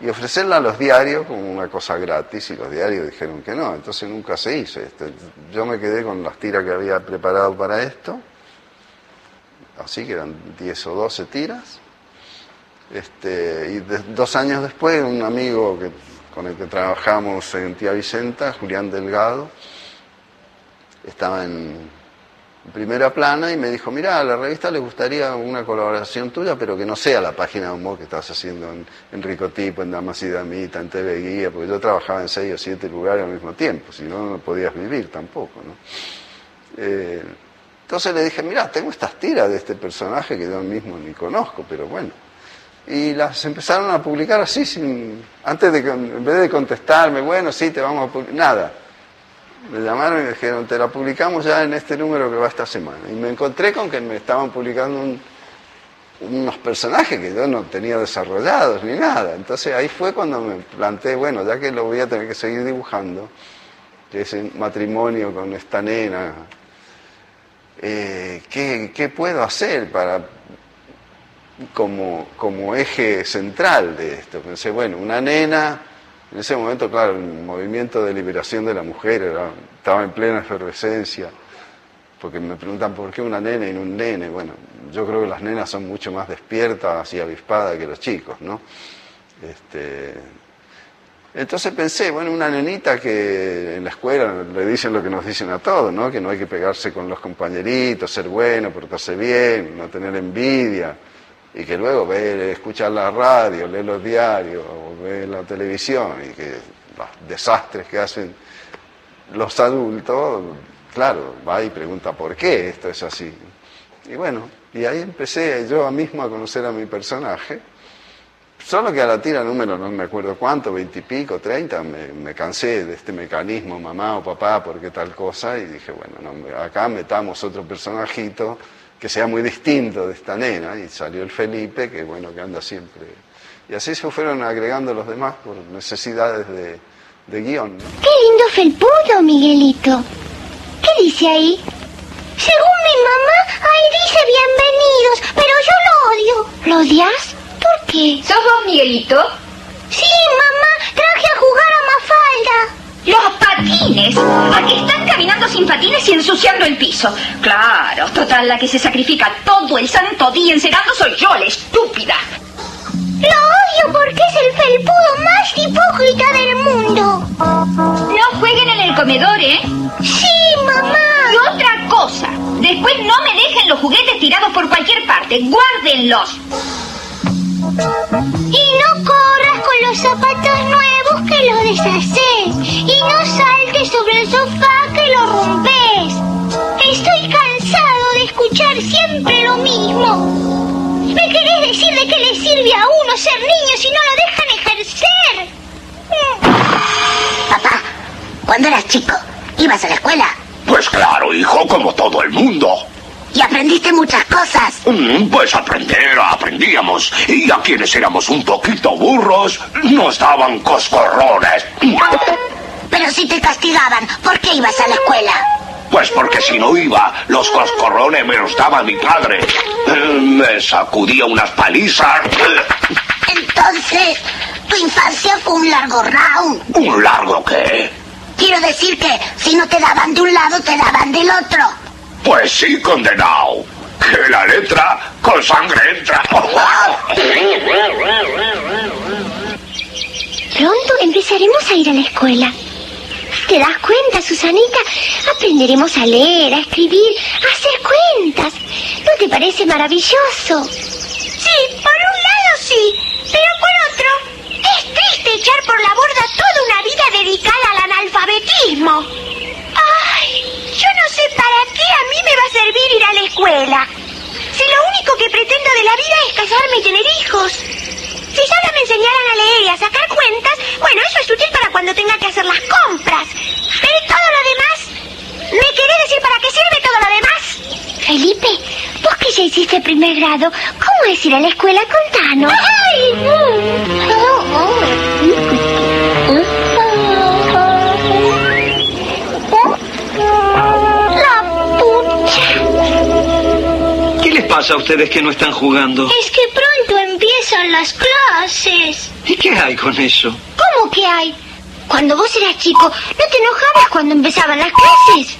Y ofrecerla a los diarios como una cosa gratis, y los diarios dijeron que no, entonces nunca se hizo esto. Yo me quedé con las tiras que había preparado para esto, así que eran 10 o 12 tiras. Este, y de, dos años después, un amigo que, con el que trabajamos en Tía Vicenta, Julián Delgado, estaba en primera plana y me dijo, mira, a la revista le gustaría una colaboración tuya, pero que no sea la página de humor que estás haciendo en, en Ricotipo, en Damas y Damita, en TV Guía, porque yo trabajaba en seis o siete lugares al mismo tiempo, si no, no podías vivir tampoco, ¿no? Eh, entonces le dije, mira, tengo estas tiras de este personaje que yo mismo ni conozco, pero bueno. Y las empezaron a publicar así, sin, antes de en vez de contestarme, bueno, sí, te vamos a publicar, nada. Me llamaron y me dijeron, te la publicamos ya en este número que va esta semana. Y me encontré con que me estaban publicando un- unos personajes que yo no tenía desarrollados ni nada. Entonces ahí fue cuando me planteé, bueno, ya que lo voy a tener que seguir dibujando, que es el matrimonio con esta nena, eh, ¿qué, qué puedo hacer para como, como eje central de esto? Pensé, bueno, una nena, en ese momento, claro, el movimiento de liberación de la mujer estaba en plena efervescencia, porque me preguntan por qué una nena y no un nene. Bueno, yo creo que las nenas son mucho más despiertas y avispadas que los chicos, ¿no? Este, entonces pensé, bueno, una nenita que en la escuela le dicen lo que nos dicen a todos, ¿no? Que no hay que pegarse con los compañeritos, ser bueno, portarse bien, no tener envidia, y que luego ver, escuchar la radio, leer los diarios, o ver la televisión, y que los desastres que hacen los adultos, claro, va y pregunta por qué esto es así. Y bueno, y ahí empecé yo mismo a conocer a mi personaje. Solo que a la tira número, no me acuerdo cuánto, veintipico, treinta, me, cansé de este mecanismo, mamá o papá, por qué tal cosa, y dije, bueno, no, acá metamos otro personajito que sea muy distinto de esta nena, y salió el Felipe, que bueno, que anda siempre. Y así se fueron agregando los demás por necesidades de, de guion. ¿no? Qué lindo felpudo, Miguelito. ¿Qué dice ahí? Según mi mamá, ahí dice bienvenidos, pero yo lo odio. ¿Lo odias? ¿Por qué? ¿Sos vos, Miguelito? Sí, mamá, traje a jugar a Mafalda. ¡Los patines! Aquí están caminando sin patines y ensuciando el piso. Claro, total, la que se sacrifica todo el santo día encerando soy yo, la estúpida. Lo odio porque es el felpudo más hipócrita del mundo. No jueguen en el comedor, ¿eh? Sí, mamá. Y otra cosa, después no me dejen los juguetes tirados por cualquier parte, guárdenlos. Y no corras con los zapatos nuevos que los deshaces. Y no saltes sobre el sofá que lo rompes. Estoy cansado de escuchar siempre lo mismo. ¿Me querés decir de qué le sirve a uno ser niño si no lo dejan ejercer? Papá, cuando eras chico, ¿ibas a la escuela? Pues claro, hijo, como todo el mundo. Y aprendiste muchas cosas. Mm, Pues aprender, aprendíamos. Y a quienes éramos un poquito burros, nos daban coscorrones. Pero si te castigaban, ¿por qué ibas a la escuela? Pues porque si no iba, los coscorrones me los daba mi padre. Me sacudía unas palizas. Entonces, tu infancia fue un largo round. ¿Un largo qué? Quiero decir que si no te daban de un lado, te daban del otro. Pues sí, condenado. Que la letra con sangre entra. Pronto empezaremos a ir a la escuela. ¿Te das cuenta, Susanita? Aprenderemos a leer, a escribir, a hacer cuentas. ¿No te parece maravilloso? Sí, por un lado sí, pero por otro, es triste echar por la borda toda una vida dedicada al analfabetismo. Ay, yo no sé para qué a mí me va a servir ir a la escuela. Si lo único que pretendo de la vida es casarme y tener hijos. Si solo me enseñaran a leer y a sacar cuentas, bueno, eso es útil para cuando tenga que hacer las compras. Pero todo lo demás, ¿me querés decir para qué sirve todo lo demás? Felipe, vos que ya hiciste primer grado, ¿cómo es ir a la escuela? Contanos. La pucha. ¿Qué les pasa a ustedes que no están jugando? Es que pronto empiezan las clases. ¿Y qué hay con eso? ¿Cómo que hay? Cuando vos eras chico, ¿no te enojabas cuando empezaban las clases?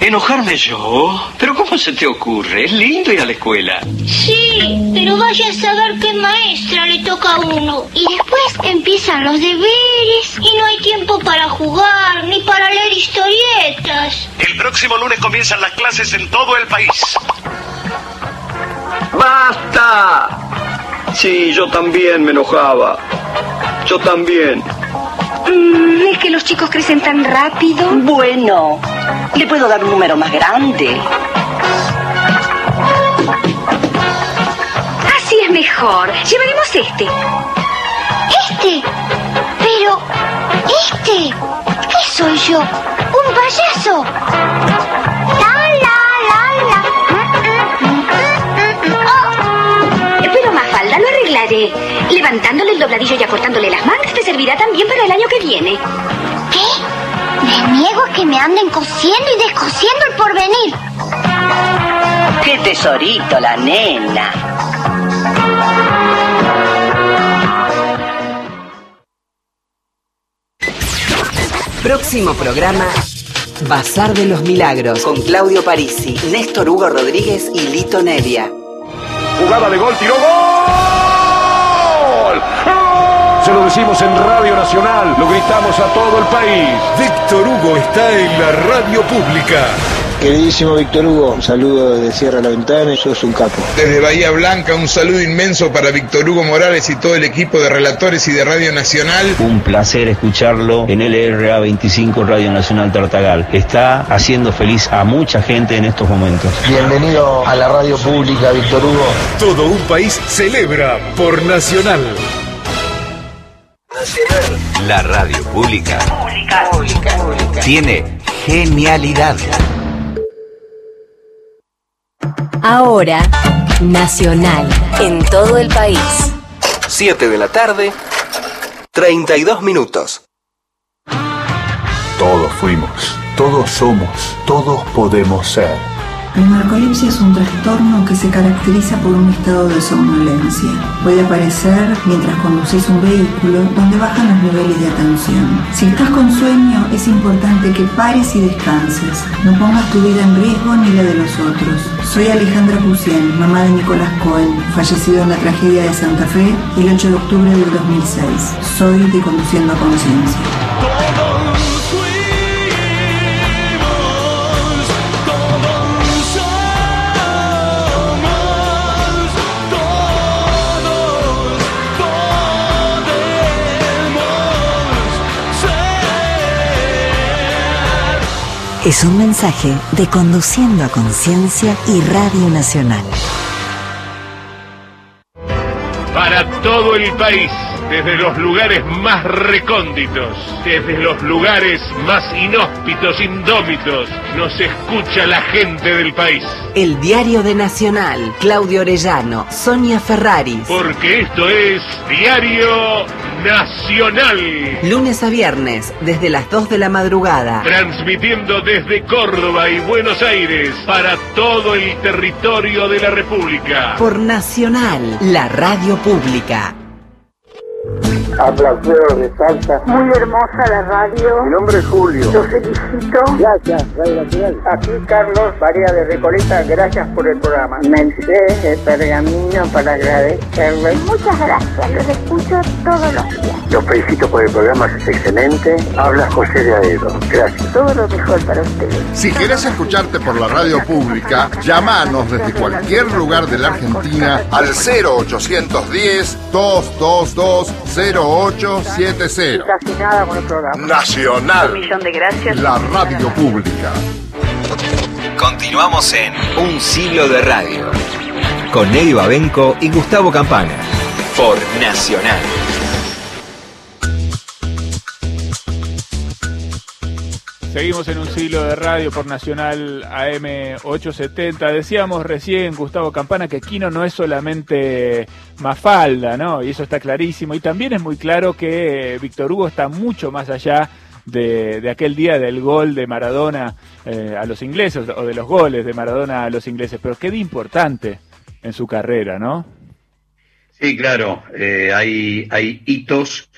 ¿Enojarme yo? ¿Pero cómo se te ocurre? Es lindo ir a la escuela. Sí, pero vaya a saber qué maestra le toca a uno. Y después empiezan los deberes y no hay tiempo para jugar ni para leer historietas. El próximo lunes comienzan las clases en todo el país. ¡Basta! Sí, yo también me enojaba. Yo también. Mm, ¿Es que los chicos crecen tan rápido? Bueno, le puedo dar un número más grande. Así es mejor. Llevaremos este. ¿Este? Pero, ¿este? ¿Qué soy yo? ¿Un payaso? La, la, la, la. Pero Mafalda, lo arreglaré. Levantándole el dobladillo y acortándole las mangas te servirá también para el año que viene. ¿Qué? Me niego a que me anden cosiendo y descosiendo el porvenir. ¡Qué tesorito la nena! Próximo programa Bazar de los Milagros con Claudio Parisi, Néstor Hugo Rodríguez y Lito Nevia. Jugada de gol, tiró gol. Se lo decimos en Radio Nacional, lo gritamos a todo el país. Víctor Hugo está en la radio pública. Queridísimo Víctor Hugo, un saludo desde Sierra La Ventana, sos un capo. Desde Bahía Blanca, un saludo inmenso para Víctor Hugo Morales y todo el equipo de relatores y de Radio Nacional. Un placer escucharlo en LRA 25 Radio Nacional Tartagal. Está haciendo feliz a mucha gente en estos momentos. Bienvenido a la radio pública, Víctor Hugo. Todo un país celebra por Nacional. La radio pública tiene genialidad. Ahora, Nacional, en todo el país. 7 de la tarde, 32 minutos. Todos fuimos, todos somos, todos podemos ser. La narcolepsia es un trastorno que se caracteriza por un estado de somnolencia. Puede aparecer mientras conducís un vehículo donde bajan los niveles de atención. Si estás con sueño, es importante que pares y descanses. No pongas tu vida en riesgo ni la de los otros. Soy Alejandra Pucien, mamá de Nicolás Cohen, fallecido en la tragedia de Santa Fe el 8 de octubre del 2006. Soy de Conduciendo a Conciencia. Es un mensaje de Conduciendo a Conciencia y Radio Nacional. Para todo el país, desde los lugares más recónditos, desde los lugares más inhóspitos, indómitos, nos escucha la gente del país. El Diario de Nacional, Claudio Orellano, Sonia Ferraris. Porque esto es Diario Nacional. Lunes a viernes, desde las 2 de la madrugada. Transmitiendo desde Córdoba y Buenos Aires para todo el territorio de la República. Por Nacional, la radio pública. Habla Flor de Salta. Muy hermosa la radio. Mi nombre es Julio. Los felicito. Gracias, Radio Nacional. Aquí Carlos María de Recoleta, gracias por el programa. Me entré el pergamino para agradecerle. Muchas gracias, los escucho todos los días. Los felicito por el programa, es excelente. Habla José de Aedo. Gracias. Todo lo mejor para ustedes. Si querés escucharte por la radio pública, llamanos desde cualquier lugar de la Argentina al 0810 222 0870. Casi nada con el programa. Nacional. Un millón de gracias. La radio pública. Continuamos en Un siglo de radio. Con Eddie Babenco y Gustavo Campana. Por Nacional. Seguimos en un siglo de radio por Nacional AM870. Decíamos recién, Gustavo Campana, que Quino no es solamente Mafalda, ¿no? Y eso está clarísimo. Y también es muy claro que Víctor Hugo está mucho más allá de, aquel día del gol de Maradona eh, a los ingleses, o de los goles de Maradona a los ingleses. Pero qué importante en su carrera, ¿no? Sí, claro. Eh, hay hitos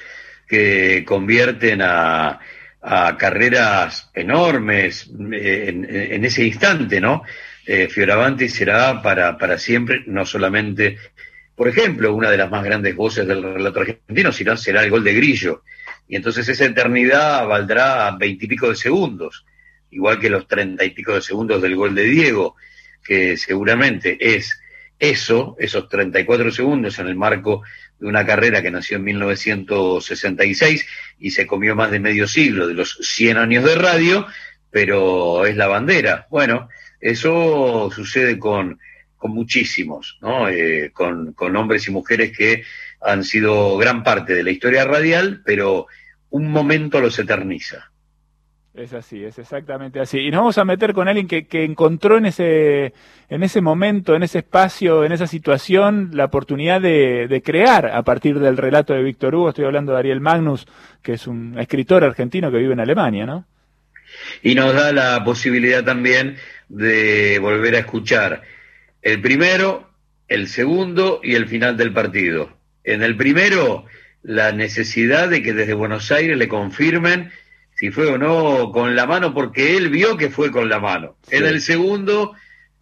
que convierten a a carreras enormes eh, en, ese instante, ¿no? Eh, Fioravanti será para, para siempre, no solamente, por ejemplo, una de las más grandes voces del relato argentino, sino será el gol de Grillo. Y entonces esa eternidad valdrá veintipico de segundos, igual que los treinta y pico de segundos del gol de Diego, que seguramente es eso, esos 34 segundos en el marco de una carrera que nació en 1966 y se comió más de medio siglo de los 100 años de radio, pero es la bandera. Bueno, eso sucede con, con muchísimos, ¿no? Eh, con, con hombres y mujeres que han sido gran parte de la historia radial, pero un momento los eterniza. Es así, es exactamente así. Y nos vamos a meter con alguien que, que, encontró en ese, en ese momento, en ese espacio, en esa situación, la oportunidad de, de, crear a partir del relato de Víctor Hugo. Estoy hablando de Ariel Magnus, que es un escritor argentino que vive en Alemania, ¿no? Y nos da la posibilidad también de volver a escuchar el primero, el segundo y el final del partido. En el primero, la necesidad de que desde Buenos Aires le confirmen si fue o no con la mano, porque él vio que fue con la mano. En el segundo,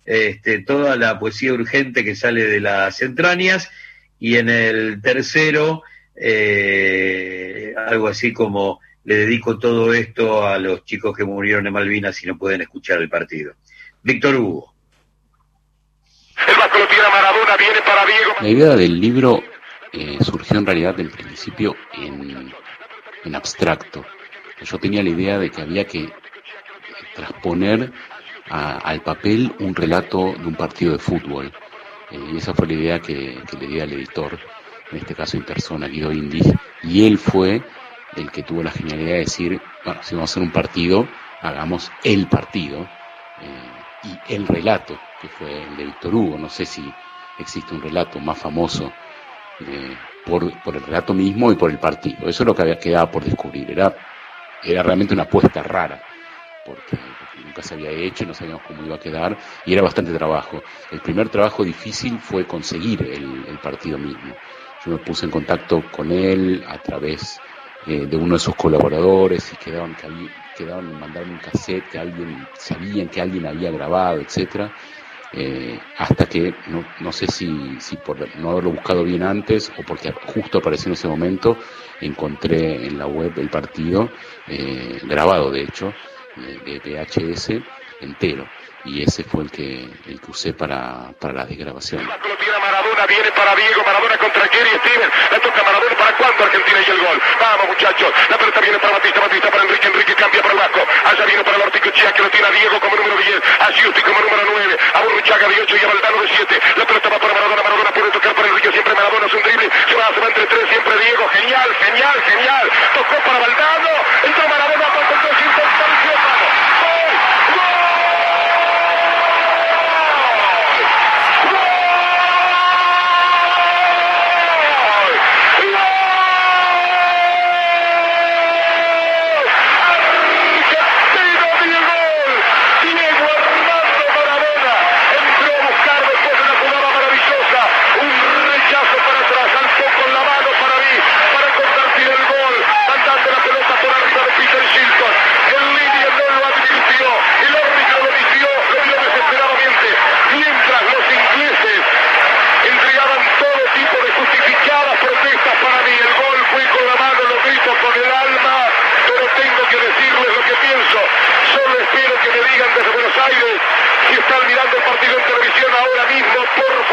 este, toda la poesía urgente que sale de las entrañas, y en el tercero, eh, algo así como le dedico todo esto a los chicos que murieron en Malvinas y no pueden escuchar el partido. Víctor Hugo. La idea del libro eh, surgió en realidad del principio en, en abstracto yo tenía la idea de que había que transponer al papel un relato de un partido de fútbol. Eh, y esa fue la idea que, le di al editor, en este caso Intersona, Guido Indis, y él fue el que tuvo la genialidad de decir, bueno, si vamos a hacer un partido, hagamos el partido eh, y el relato, que fue el de Víctor Hugo. No sé si existe un relato más famoso eh, por, por, el relato mismo y por el partido. Eso es lo que había quedado por descubrir. Era era realmente una apuesta rara, porque, nunca se había hecho, no sabíamos cómo iba a quedar, y era bastante trabajo. El primer trabajo difícil fue conseguir el, partido mismo. Yo me puse en contacto con él a través eh, de uno de sus colaboradores y quedaban, quedaban en mandar un cassette que alguien, sabían que alguien había grabado, etcétera. Eh, hasta que no, no sé si, si por no haberlo buscado bien antes o porque justo apareció en ese momento, encontré en la web el partido, eh, grabado de hecho, de, VHS entero. Y ese fue el que, el que usé para, para la desgrabación. Lo tiene Maradona, viene para Diego, Maradona contra Jerry Steven, la toca Maradona, ¿para cuándo Argentina y el gol? Vamos muchachos, la pelota viene para Batista, Batista para Enrique, Enrique cambia para el Vasco, allá viene para el Orticochea que lo tiene a Diego como número 10, a Giusti como número 9, a Burruchaga de 8 y a Valdano de 7, la pelota va para Maradona, Maradona puede tocar para Enrique, siempre Maradona es un drible, se va, se va entre tres, siempre Diego, genial, genial, genial, tocó para Valdano, entró Maradona,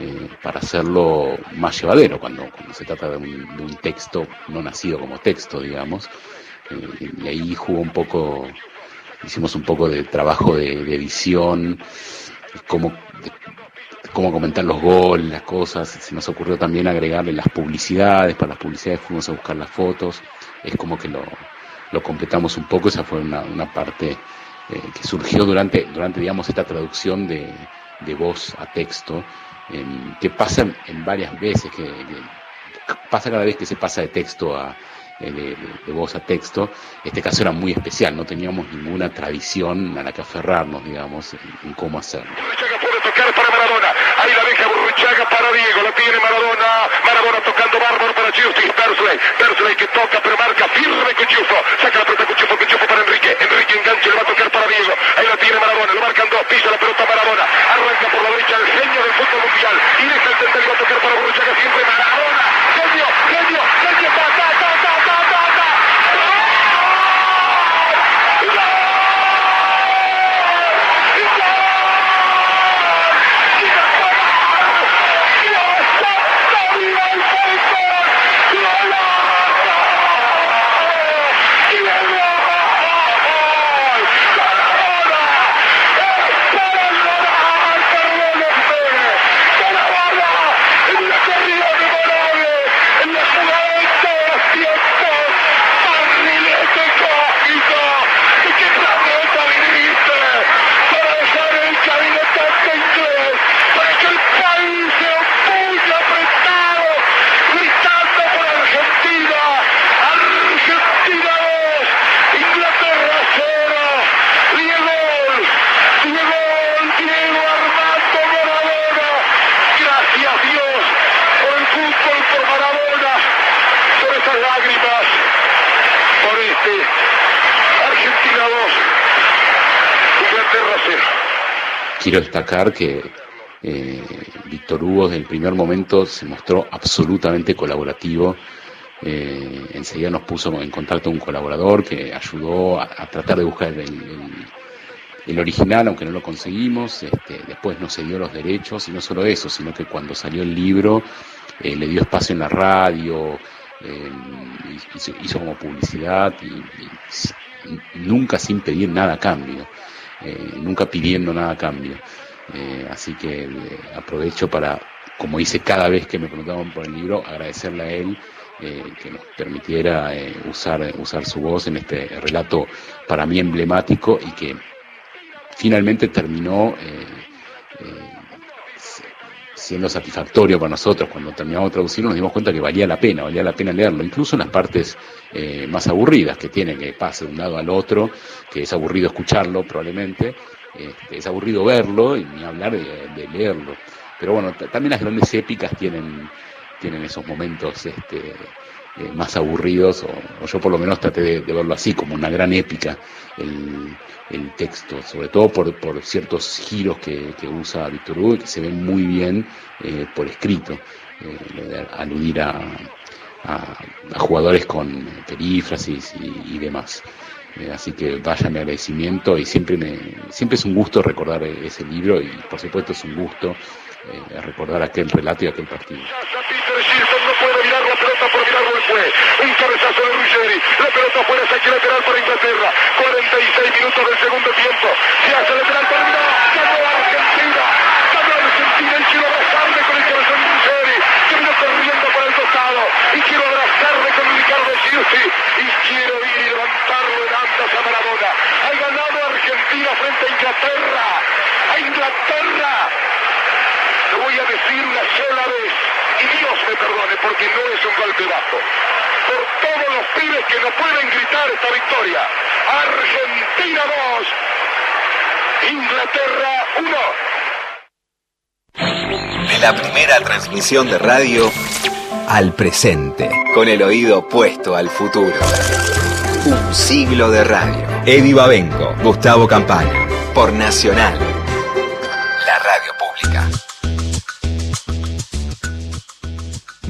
eh, para hacerlo más llevadero cuando, se trata de un, texto no nacido como texto, digamos. y ahí jugó un poco, hicimos un poco de trabajo de, de edición, cómo cómo comentar los goles, las cosas. Se nos ocurrió también agregarle las publicidades, para las publicidades fuimos a buscar las fotos. Es como que lo, lo completamos un poco, esa fue una, parte eh, que surgió durante, durante, digamos, esta traducción de, de voz a texto, que pasa en varias veces, que, pasa cada vez que se pasa de texto a, de, de, voz a texto, este caso era muy especial, no teníamos ninguna tradición a la que aferrarnos, digamos, en, cómo hacerlo. Burruchaga para Diego, la tiene Maradona, Maradona tocando bárbaro para Giusti, Persley, Persley que toca pero marca firme Cuchufo, saca la pelota Cuchufo, Cuchufo para Enrique, Enrique engancha, le va a tocar para Diego, ahí la tiene Maradona, lo marcan dos, pisa la pelota Maradona, arranca por la derecha el genio del fútbol mundial, y deja el centro, va a tocar para Burruchaga, siempre Maradona, genio, genio, genio, ta, quiero destacar que eh, Víctor Hugo desde el primer momento se mostró absolutamente colaborativo. Eh, enseguida nos puso en contacto un colaborador que ayudó a, tratar de buscar el, original, aunque no lo conseguimos. Este, después nos cedió los derechos y no solo eso, sino que cuando salió el libro eh, le dio espacio en la radio, hizo, hizo, como publicidad y nunca sin pedir nada a cambio. Eh, nunca pidiendo nada a cambio. Eh, así que eh, aprovecho para, como hice cada vez que me preguntaban por el libro, agradecerle a él que nos permitiera usar, usar su voz en este relato para mí emblemático y que finalmente terminó siendo satisfactorio para nosotros. Cuando terminamos de traducirlo nos dimos cuenta que valía la pena, valía la pena leerlo, incluso en las partes eh, más aburridas que tiene, que pase de un lado al otro, que es aburrido escucharlo probablemente, este, es aburrido verlo y hablar de, leerlo. Pero bueno, también las grandes épicas tienen, tienen esos momentos este, eh, más aburridos, o, yo por lo menos traté de, verlo así, como una gran épica, el, el texto, sobre todo por, por ciertos giros que, que usa Víctor Hugo, que se ven muy bien eh, por escrito, eh, aludir a, a, jugadores con perífrasis y, demás. así que vaya mi agradecimiento y siempre me siempre es un gusto recordar ese libro y por supuesto es un gusto recordar aquel relato y aquel partido fue. Un cabezazo de Ruggeri. La pelota fuera, saque lateral para Inglaterra. 46 minutos del segundo tiempo. Se hace lateral, terminó. Ganó Argentina. Ganó Argentina y quiero abrazarme con el corazón de Ruggeri. Que vino corriendo para el costado. Y quiero abrazarme con Ricardo Giusti. Y quiero ir y levantarlo en andas a Maradona. Ha ganado Argentina frente a Inglaterra. A Inglaterra. Lo voy a decir una sola vez y Dios me perdone porque no es un golpe bajo. Por todos los pibes que no pueden gritar esta victoria. Argentina 2, Inglaterra 1. De la primera transmisión de radio al presente, con el oído puesto al futuro. Un siglo de radio. Eddie Babenco, Gustavo Campaña, por Nacional,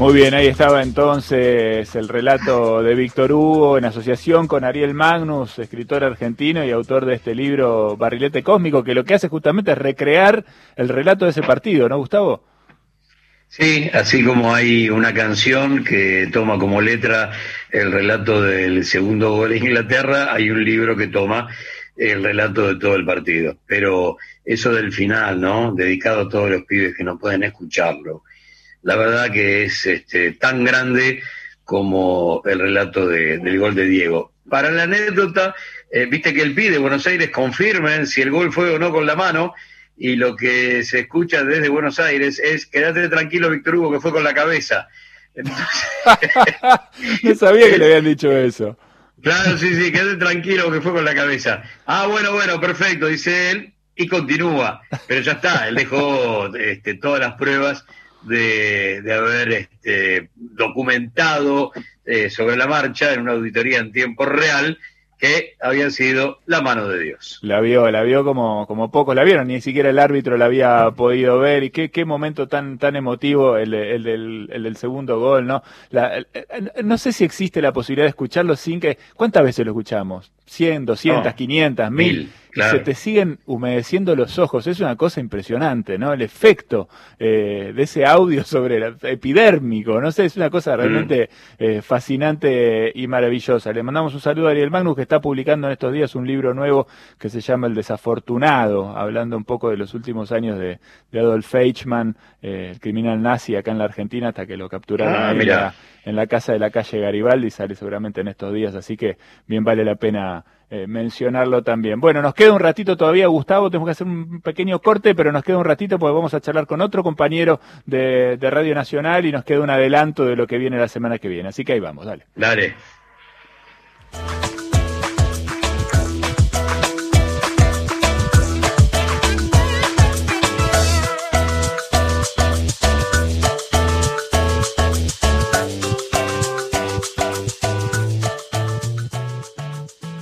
Muy bien, ahí estaba entonces el relato de Víctor Hugo en asociación con Ariel Magnus, escritor argentino y autor de este libro Barrilete Cósmico, que lo que hace justamente es recrear el relato de ese partido, ¿no, Gustavo? Sí, así como hay una canción que toma como letra el relato del segundo gol de Inglaterra, hay un libro que toma el relato de todo el partido. Pero eso del final, ¿no? Dedicado a todos los pibes que no pueden escucharlo la verdad que es este, tan grande como el relato del gol de Diego. para la anécdota, eh, viste que el pide Buenos Aires confirmen si el gol fue o no con la mano, y lo que se escucha desde Buenos Aires es quédate tranquilo, Víctor Hugo, que fue con la cabeza. no sabía que le habían dicho eso. Claro, sí, sí, quédate tranquilo que fue con la cabeza. Ah, bueno, bueno, perfecto, dice él, y continúa. Pero ya está, él dejó este, todas las pruebas de, de haber este, documentado eh, sobre la marcha en una auditoría en tiempo real que había sido la mano de Dios. La vio, la vio como, como pocos la vieron, ni siquiera el árbitro la había podido ver, y qué, qué momento tan, tan emotivo el, el, el del segundo gol, ¿no? La, no sé si existe la posibilidad de escucharlo sin que, ¿cuántas veces lo escuchamos? 100, 200, 500, 1000. Se te siguen humedeciendo los ojos. Es una cosa impresionante, ¿no? El efecto eh, de ese audio sobre el epidérmico. No sé, es una cosa realmente eh, fascinante y maravillosa. Le mandamos un saludo a Ariel Magnus, que está publicando en estos días un libro nuevo que se llama El Desafortunado, hablando un poco de los últimos años de, Adolf Eichmann, eh, el criminal nazi acá en la Argentina, hasta que lo capturaron ah, en, la, en la casa de la calle Garibaldi. Sale seguramente en estos días, así que bien vale la pena eh, mencionarlo también. Bueno, nos queda un ratito todavía, Gustavo, tenemos que hacer un pequeño corte, pero nos queda un ratito porque vamos a charlar con otro compañero de, de Radio Nacional y nos queda un adelanto de lo que viene la semana que viene. Así que ahí vamos, dale. Dale.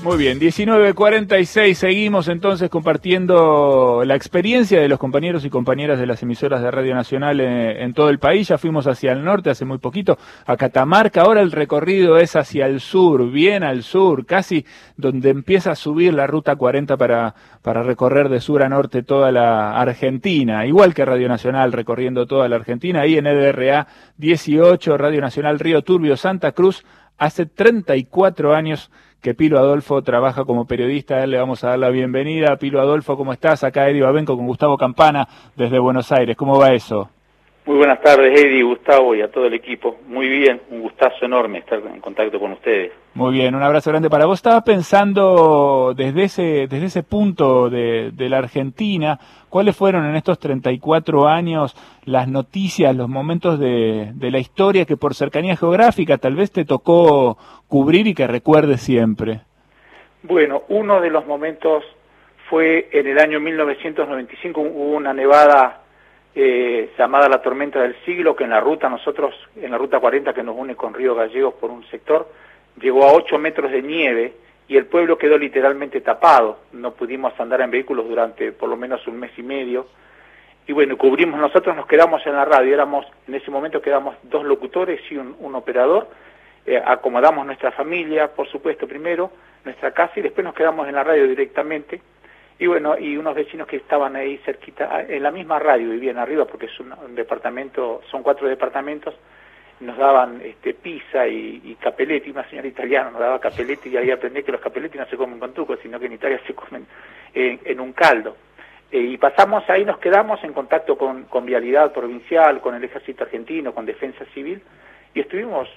Muy bien, 19.46, seguimos entonces compartiendo la experiencia de los compañeros y compañeras de las emisoras de Radio Nacional en, todo el país. Ya fuimos hacia el norte hace muy poquito, a Catamarca. Ahora el recorrido es hacia el sur, bien al sur, casi donde empieza a subir la ruta 40 para, para recorrer de sur a norte toda la Argentina. Igual que Radio Nacional recorriendo toda la Argentina, ahí en EDRA 18, Radio Nacional Río Turbio, Santa Cruz, hace 34 años que Pilo Adolfo trabaja como periodista. A él le vamos a dar la bienvenida. Pilo Adolfo, ¿cómo estás? Acá Eddie Babenco con Gustavo Campana desde Buenos Aires. ¿Cómo va eso? Muy buenas tardes, Eddie, Gustavo y a todo el equipo. Muy bien, un gustazo enorme estar en contacto con ustedes. Muy bien, un abrazo grande para vos. Estaba pensando desde ese, desde ese punto de, de la Argentina, ¿cuáles fueron en estos 34 años las noticias, los momentos de, de la historia que por cercanía geográfica tal vez te tocó cubrir y que recuerdes siempre? Bueno, uno de los momentos fue en el año 1995, hubo una nevada eh, llamada la tormenta del siglo, que en la ruta, nosotros, en la ruta 40 que nos une con Río Gallegos por un sector, llegó a 8 metros de nieve y el pueblo quedó literalmente tapado. No pudimos andar en vehículos durante por lo menos un mes y medio. Y bueno, cubrimos, nosotros nos quedamos en la radio, éramos, en ese momento quedamos dos locutores y un, operador, eh, acomodamos nuestra familia, por supuesto, primero, nuestra casa y después nos quedamos en la radio directamente y bueno, y unos vecinos que estaban ahí cerquita, en la misma radio, vivían arriba porque es un, departamento, son cuatro departamentos, nos daban este, pizza y, y una señora italiana nos daba capeletti y ahí aprendí que los capeletti no se comen con tuco, sino que en Italia se comen en, un caldo. Eh, y pasamos ahí, nos quedamos en contacto con, con Vialidad Provincial, con el Ejército Argentino, con Defensa Civil, y estuvimos,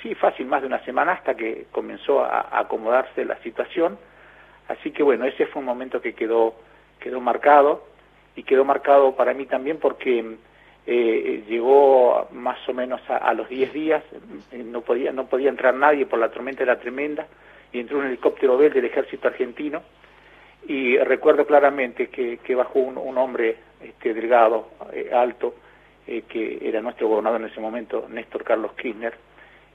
sí, fácil, más de una semana hasta que comenzó a acomodarse la situación Así que bueno, ese fue un momento que quedó, quedó marcado y quedó marcado para mí también porque eh, llegó más o menos a, los 10 días, eh, no podía, no podía entrar nadie por la tormenta era tremenda y entró un helicóptero Bell del ejército argentino. Y recuerdo claramente que, que bajó un, hombre este, delgado, eh, alto, que era nuestro gobernador en ese momento, Néstor Carlos Kirchner,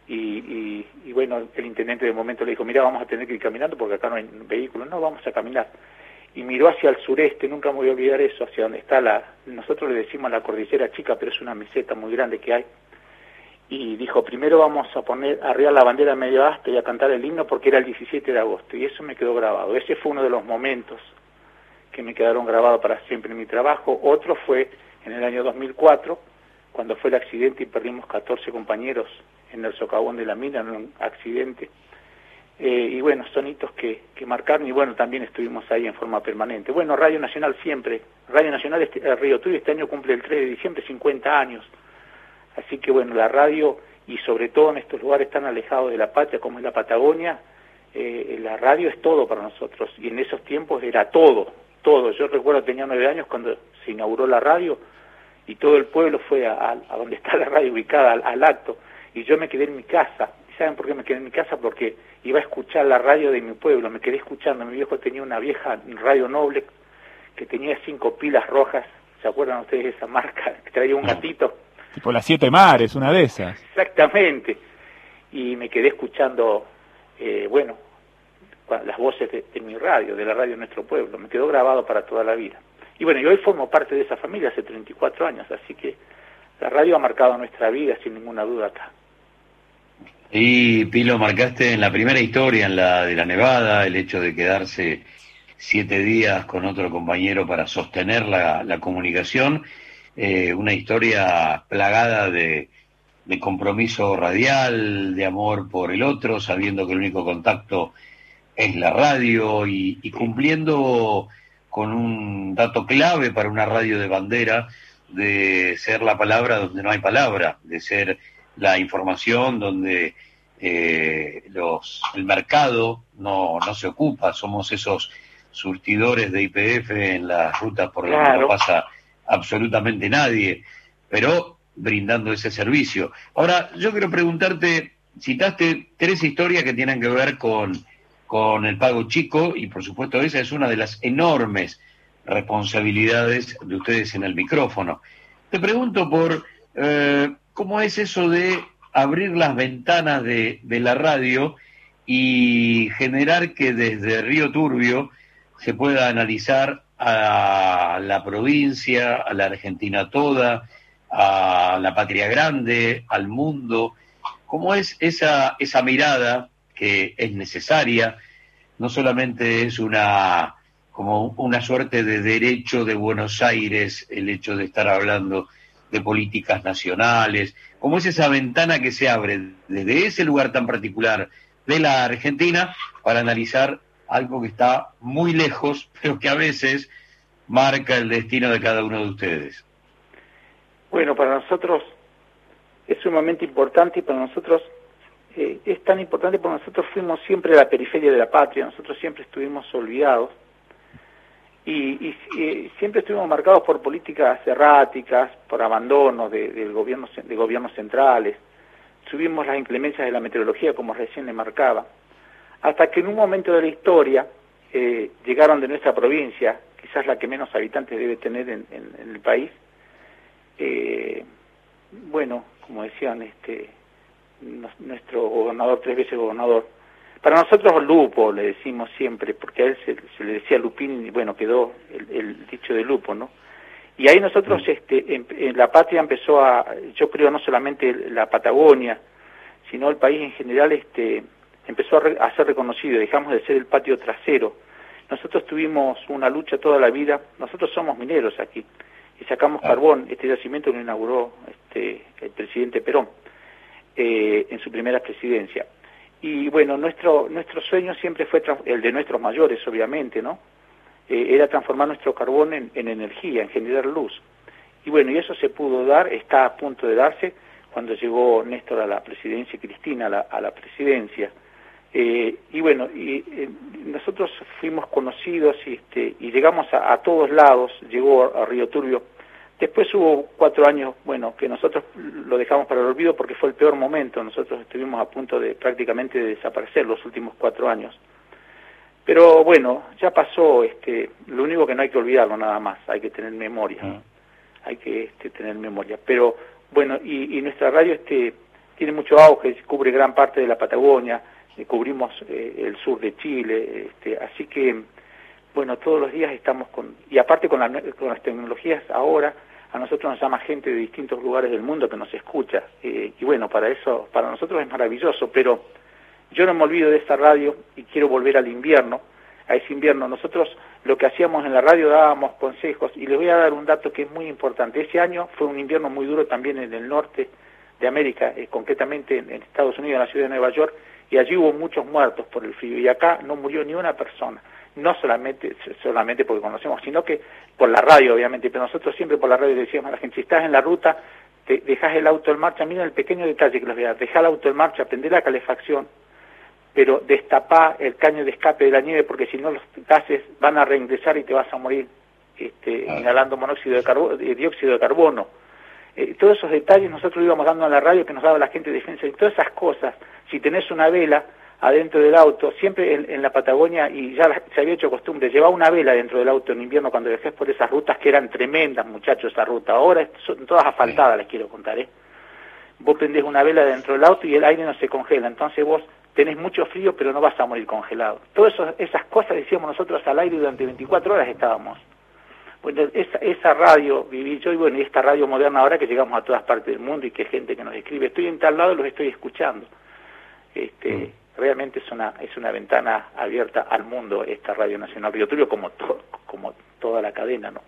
y, y, bueno, el intendente de momento le dijo, mira, vamos a tener que ir caminando porque acá no hay vehículos, no, vamos a caminar. Y miró hacia el sureste, nunca me voy a olvidar eso, hacia donde está la, nosotros le decimos la cordillera chica, pero es una meseta muy grande que hay. Y dijo, primero vamos a poner arriba la bandera medio asta y a cantar el himno porque era el 17 de agosto. Y eso me quedó grabado. Ese fue uno de los momentos que me quedaron grabados para siempre en mi trabajo. Otro fue en el año 2004, cuando fue el accidente y perdimos 14 compañeros en el socavón de la mina, en un accidente. Eh, y bueno, son hitos que, que marcaron y bueno, también estuvimos ahí en forma permanente. Bueno, Radio Nacional siempre, Radio Nacional este, eh, Río Tuyo este año cumple el 3 de diciembre 50 años, así que bueno, la radio y sobre todo en estos lugares tan alejados de la patria como es la Patagonia, eh, la radio es todo para nosotros y en esos tiempos era todo, todo. Yo recuerdo tenía nueve años cuando se inauguró la radio y todo el pueblo fue a, donde está la radio ubicada, al, acto, y yo me quedé en mi casa. ¿Saben por qué me quedé en mi casa? Porque iba a escuchar la radio de mi pueblo, me quedé escuchando. Mi viejo tenía una vieja radio noble que tenía cinco pilas rojas. ¿Se acuerdan ustedes de esa marca? Que traía un gatito. Tipo las siete mares, una de esas. Exactamente. Y me quedé escuchando, eh, bueno, las voces de, mi radio, de la radio de nuestro pueblo. Me quedó grabado para toda la vida. Y bueno, yo hoy formo parte de esa familia hace 34 años, así que la radio ha marcado nuestra vida sin ninguna duda acá. Y Pilo, marcaste en la primera historia, en la de la Nevada, el hecho de quedarse siete días con otro compañero para sostener la, comunicación, eh, una historia plagada de, compromiso radial, de amor por el otro, sabiendo que el único contacto es la radio y, y cumpliendo con un dato clave para una radio de bandera, de ser la palabra donde no hay palabra, de ser la información donde eh, los, el mercado no, no se ocupa, somos esos surtidores de IPF en las rutas por las que no pasa absolutamente nadie, pero brindando ese servicio. Ahora, yo quiero preguntarte, citaste tres historias que tienen que ver con con el pago chico y por supuesto esa es una de las enormes responsabilidades de ustedes en el micrófono. Te pregunto por eh, cómo es eso de abrir las ventanas de, de la radio y generar que desde Río Turbio se pueda analizar a la provincia, a la Argentina toda, a la patria grande, al mundo. ¿Cómo es esa, esa mirada que es necesaria, no solamente es una como una suerte de derecho de Buenos Aires el hecho de estar hablando de políticas nacionales, como es esa ventana que se abre desde ese lugar tan particular de la Argentina para analizar algo que está muy lejos, pero que a veces marca el destino de cada uno de ustedes. Bueno, para nosotros es sumamente importante y para nosotros eh, es tan importante porque nosotros fuimos siempre a la periferia de la patria, nosotros siempre estuvimos olvidados y, y, siempre estuvimos marcados por políticas erráticas, por abandono de, del gobierno, de gobiernos centrales, subimos las inclemencias de la meteorología como recién le marcaba, hasta que en un momento de la historia eh, llegaron de nuestra provincia, quizás la que menos habitantes debe tener en, el país, eh, bueno, como decían, este, nuestro gobernador, tres veces gobernador. Para nosotros Lupo, le decimos siempre, porque a él se, le decía Lupín y bueno, quedó el, dicho de Lupo, ¿no? Y ahí nosotros, mm. este, en, la patria empezó a, yo creo no solamente la Patagonia, sino el país en general, este, empezó a, ser reconocido, dejamos de ser el patio trasero. Nosotros tuvimos una lucha toda la vida, nosotros somos mineros aquí, y sacamos ah. carbón, este yacimiento lo inauguró este, el presidente Perón. Eh, en su primera presidencia. Y bueno, nuestro, nuestro sueño siempre fue el de nuestros mayores, obviamente, ¿no? Eh, era transformar nuestro carbón en, energía, en generar luz. Y bueno, y eso se pudo dar, está a punto de darse cuando llegó Néstor a la presidencia, Cristina a la, presidencia. Eh, y bueno, y, nosotros fuimos conocidos y, este, y llegamos a, a, todos lados, llegó a Río Turbio Después hubo cuatro años, bueno, que nosotros lo dejamos para el olvido porque fue el peor momento. Nosotros estuvimos a punto de prácticamente de desaparecer los últimos cuatro años. Pero bueno, ya pasó, este, lo único que no hay que olvidarlo nada más, hay que tener memoria, ah. hay que este, tener memoria. Pero bueno, y, nuestra radio este, tiene mucho auge, cubre gran parte de la Patagonia, eh, cubrimos eh, el sur de Chile, este, así que bueno, todos los días estamos con, y aparte con, con las tecnologías ahora, a nosotros nos llama gente de distintos lugares del mundo que nos escucha, eh, y bueno, para eso, para nosotros es maravilloso, pero yo no me olvido de esta radio y quiero volver al invierno, a ese invierno. Nosotros lo que hacíamos en la radio dábamos consejos, y les voy a dar un dato que es muy importante. Ese año fue un invierno muy duro también en el norte de América, eh, concretamente en, en Estados Unidos, en la ciudad de Nueva York, y allí hubo muchos muertos por el frío, y acá no murió ni una persona no solamente, solamente porque conocemos, sino que por la radio, obviamente, pero nosotros siempre por la radio decíamos a la gente, si estás en la ruta, te dejas el auto en marcha, mira el pequeño detalle que los veas, deja el auto en marcha, prende la calefacción, pero destapá el caño de escape de la nieve porque si no los gases van a reingresar y te vas a morir este, inhalando monóxido de, carbono, dióxido de carbono. Eh, todos esos detalles nosotros íbamos dando a la radio que nos daba la gente de defensa y todas esas cosas, si tenés una vela adentro del auto, siempre en, la Patagonia, y ya se había hecho costumbre, llevar una vela dentro del auto en invierno cuando viajes por esas rutas que eran tremendas, muchachos, esa ruta. Ahora son todas asfaltadas, les quiero contar, ¿eh? Vos prendés una vela dentro del auto y el aire no se congela, entonces vos tenés mucho frío pero no vas a morir congelado. Todas esas cosas decíamos nosotros al aire durante 24 horas estábamos. Bueno, esa, esa radio viví yo y bueno, y esta radio moderna ahora que llegamos a todas partes del mundo y que hay gente que nos escribe, estoy en tal lado y los estoy escuchando. Este, mm. Realmente es una, es una ventana abierta al mundo esta Radio Nacional Río Turio como, como toda la cadena, ¿no?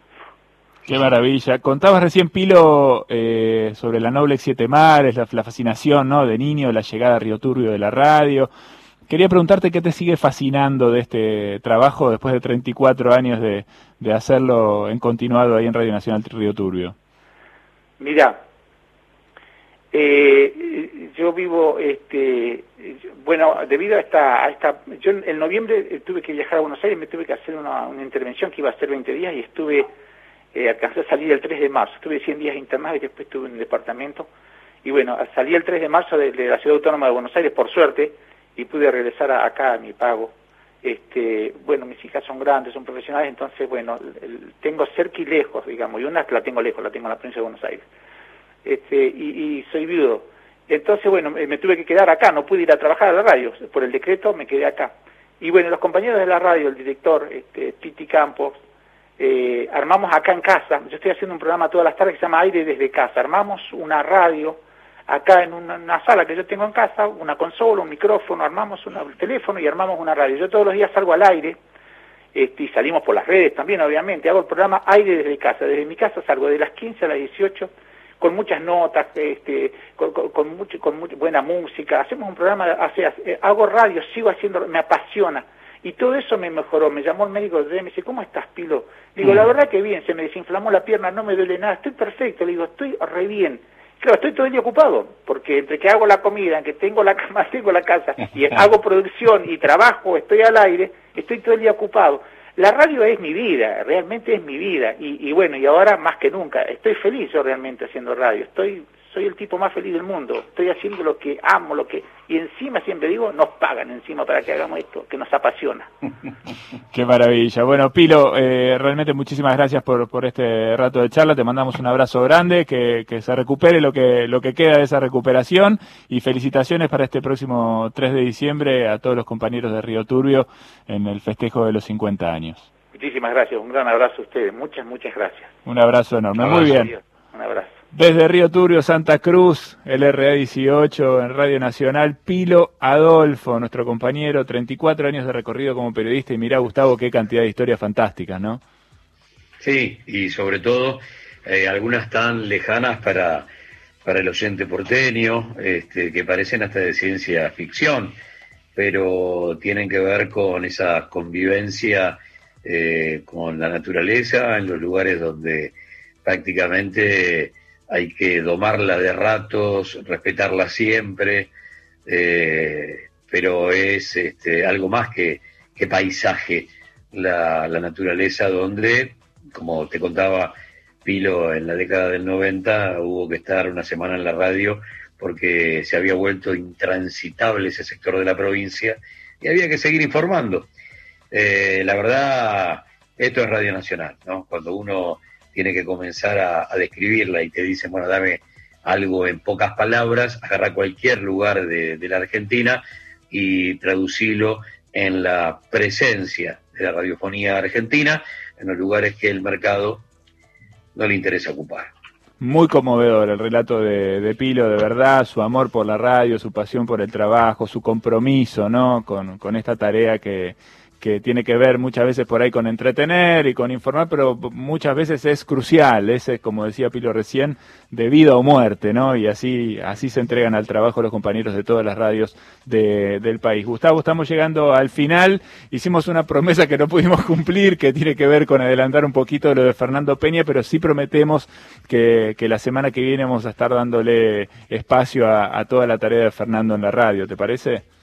Qué maravilla. Contabas recién, Pilo, eh, sobre la Noble Siete Mares, la, fascinación ¿no? de niño, la llegada a Río Turbio de la radio. Quería preguntarte qué te sigue fascinando de este trabajo después de 34 años de, de hacerlo en continuado ahí en Radio Nacional Río Turbio. Mira, eh, yo vivo, este, bueno, debido a esta, a esta, yo en noviembre tuve que viajar a Buenos Aires, me tuve que hacer una, intervención que iba a ser 20 días y estuve eh, a salir el 3 de marzo, estuve 100 días internados y después estuve en el departamento. Y bueno, salí el 3 de marzo de, la Ciudad Autónoma de Buenos Aires, por suerte, y pude regresar acá a mi pago. Este, bueno, mis hijas son grandes, son profesionales, entonces, bueno, tengo cerca y lejos, digamos, y una la tengo lejos, la tengo en la provincia de Buenos Aires. Este, y, soy viudo. Entonces, bueno, me, tuve que quedar acá, no pude ir a trabajar a la radio, por el decreto me quedé acá. Y bueno, los compañeros de la radio, el director, este, Titi Campos, eh, armamos acá en casa, yo estoy haciendo un programa todas las tardes que se llama Aire desde casa, armamos una radio acá en una, sala que yo tengo en casa, una consola, un micrófono, armamos un teléfono y armamos una radio. Yo todos los días salgo al aire este, y salimos por las redes también, obviamente, hago el programa Aire desde casa, desde mi casa salgo de las 15 a las 18 con muchas notas, este, con, con, mucho, con buena música, hacemos un programa, hago radio, sigo haciendo, me apasiona y todo eso me mejoró. Me llamó el médico de me dice, ¿cómo estás, Pilo? Digo, la mm. verdad que bien, se me desinflamó la pierna, no me duele nada, estoy perfecto. Le digo, estoy re bien. Claro, estoy todo el día ocupado, porque entre que hago la comida, que tengo la cama, tengo la casa, y hago producción y trabajo, estoy al aire, estoy todo el día ocupado. La radio es mi vida, realmente es mi vida, y, bueno, y ahora más que nunca, estoy feliz yo realmente haciendo radio, estoy soy el tipo más feliz del mundo, estoy haciendo lo que amo, lo que y encima siempre digo, nos pagan encima para que hagamos esto, que nos apasiona. Qué maravilla. Bueno, Pilo, eh, realmente muchísimas gracias por, por este rato de charla, te mandamos un abrazo grande, que, que, se recupere lo que, lo que queda de esa recuperación y felicitaciones para este próximo 3 de diciembre a todos los compañeros de Río Turbio en el festejo de los 50 años. Muchísimas gracias, un gran abrazo a ustedes, muchas, muchas gracias. Un abrazo enorme, muy bien. Un abrazo. Desde Río Turbio, Santa Cruz, el RA 18 en Radio Nacional, Pilo Adolfo, nuestro compañero, 34 años de recorrido como periodista y mira Gustavo qué cantidad de historias fantásticas, ¿no? Sí, y sobre todo eh, algunas tan lejanas para, para el oyente porteño, este, que parecen hasta de ciencia ficción, pero tienen que ver con esa convivencia eh, con la naturaleza en los lugares donde prácticamente hay que domarla de ratos, respetarla siempre, eh, pero es este, algo más que, paisaje la, naturaleza donde, como te contaba Pilo, en la década del 90 hubo que estar una semana en la radio porque se había vuelto intransitable ese sector de la provincia y había que seguir informando. Eh, la verdad, esto es Radio Nacional, ¿no? Cuando uno tiene que comenzar a, describirla y te dicen, bueno, dame algo en pocas palabras, agarra cualquier lugar de, la Argentina y traducilo en la presencia de la radiofonía argentina, en los lugares que el mercado no le interesa ocupar. Muy conmovedor el relato de, Pilo, de verdad, su amor por la radio, su pasión por el trabajo, su compromiso ¿no? con esta tarea que, que tiene que ver muchas veces por ahí con entretener y con informar, pero muchas veces es crucial, es como decía Pilo recién, de vida o muerte, ¿no? Y así, así se entregan al trabajo los compañeros de todas las radios del país. Gustavo, estamos llegando al final, hicimos una promesa que no pudimos cumplir, que tiene que ver con adelantar un poquito lo de Fernando Peña, pero sí prometemos que, que la semana que viene vamos a estar dándole espacio a toda la tarea de Fernando en la radio, ¿te parece?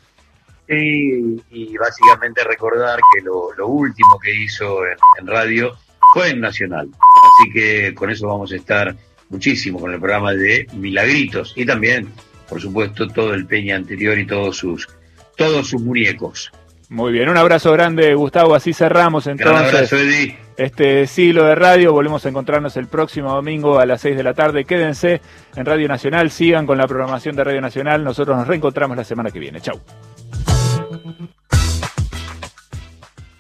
Y, y básicamente recordar que lo, lo último que hizo en, en radio fue en Nacional. Así que con eso vamos a estar muchísimo con el programa de Milagritos y también, por supuesto, todo el Peña anterior y todos sus, todos sus muñecos. Muy bien, un abrazo grande, Gustavo. Así cerramos entonces Gran abrazo, Eddie. este siglo de radio. Volvemos a encontrarnos el próximo domingo a las 6 de la tarde. Quédense en Radio Nacional, sigan con la programación de Radio Nacional. Nosotros nos reencontramos la semana que viene. Chau.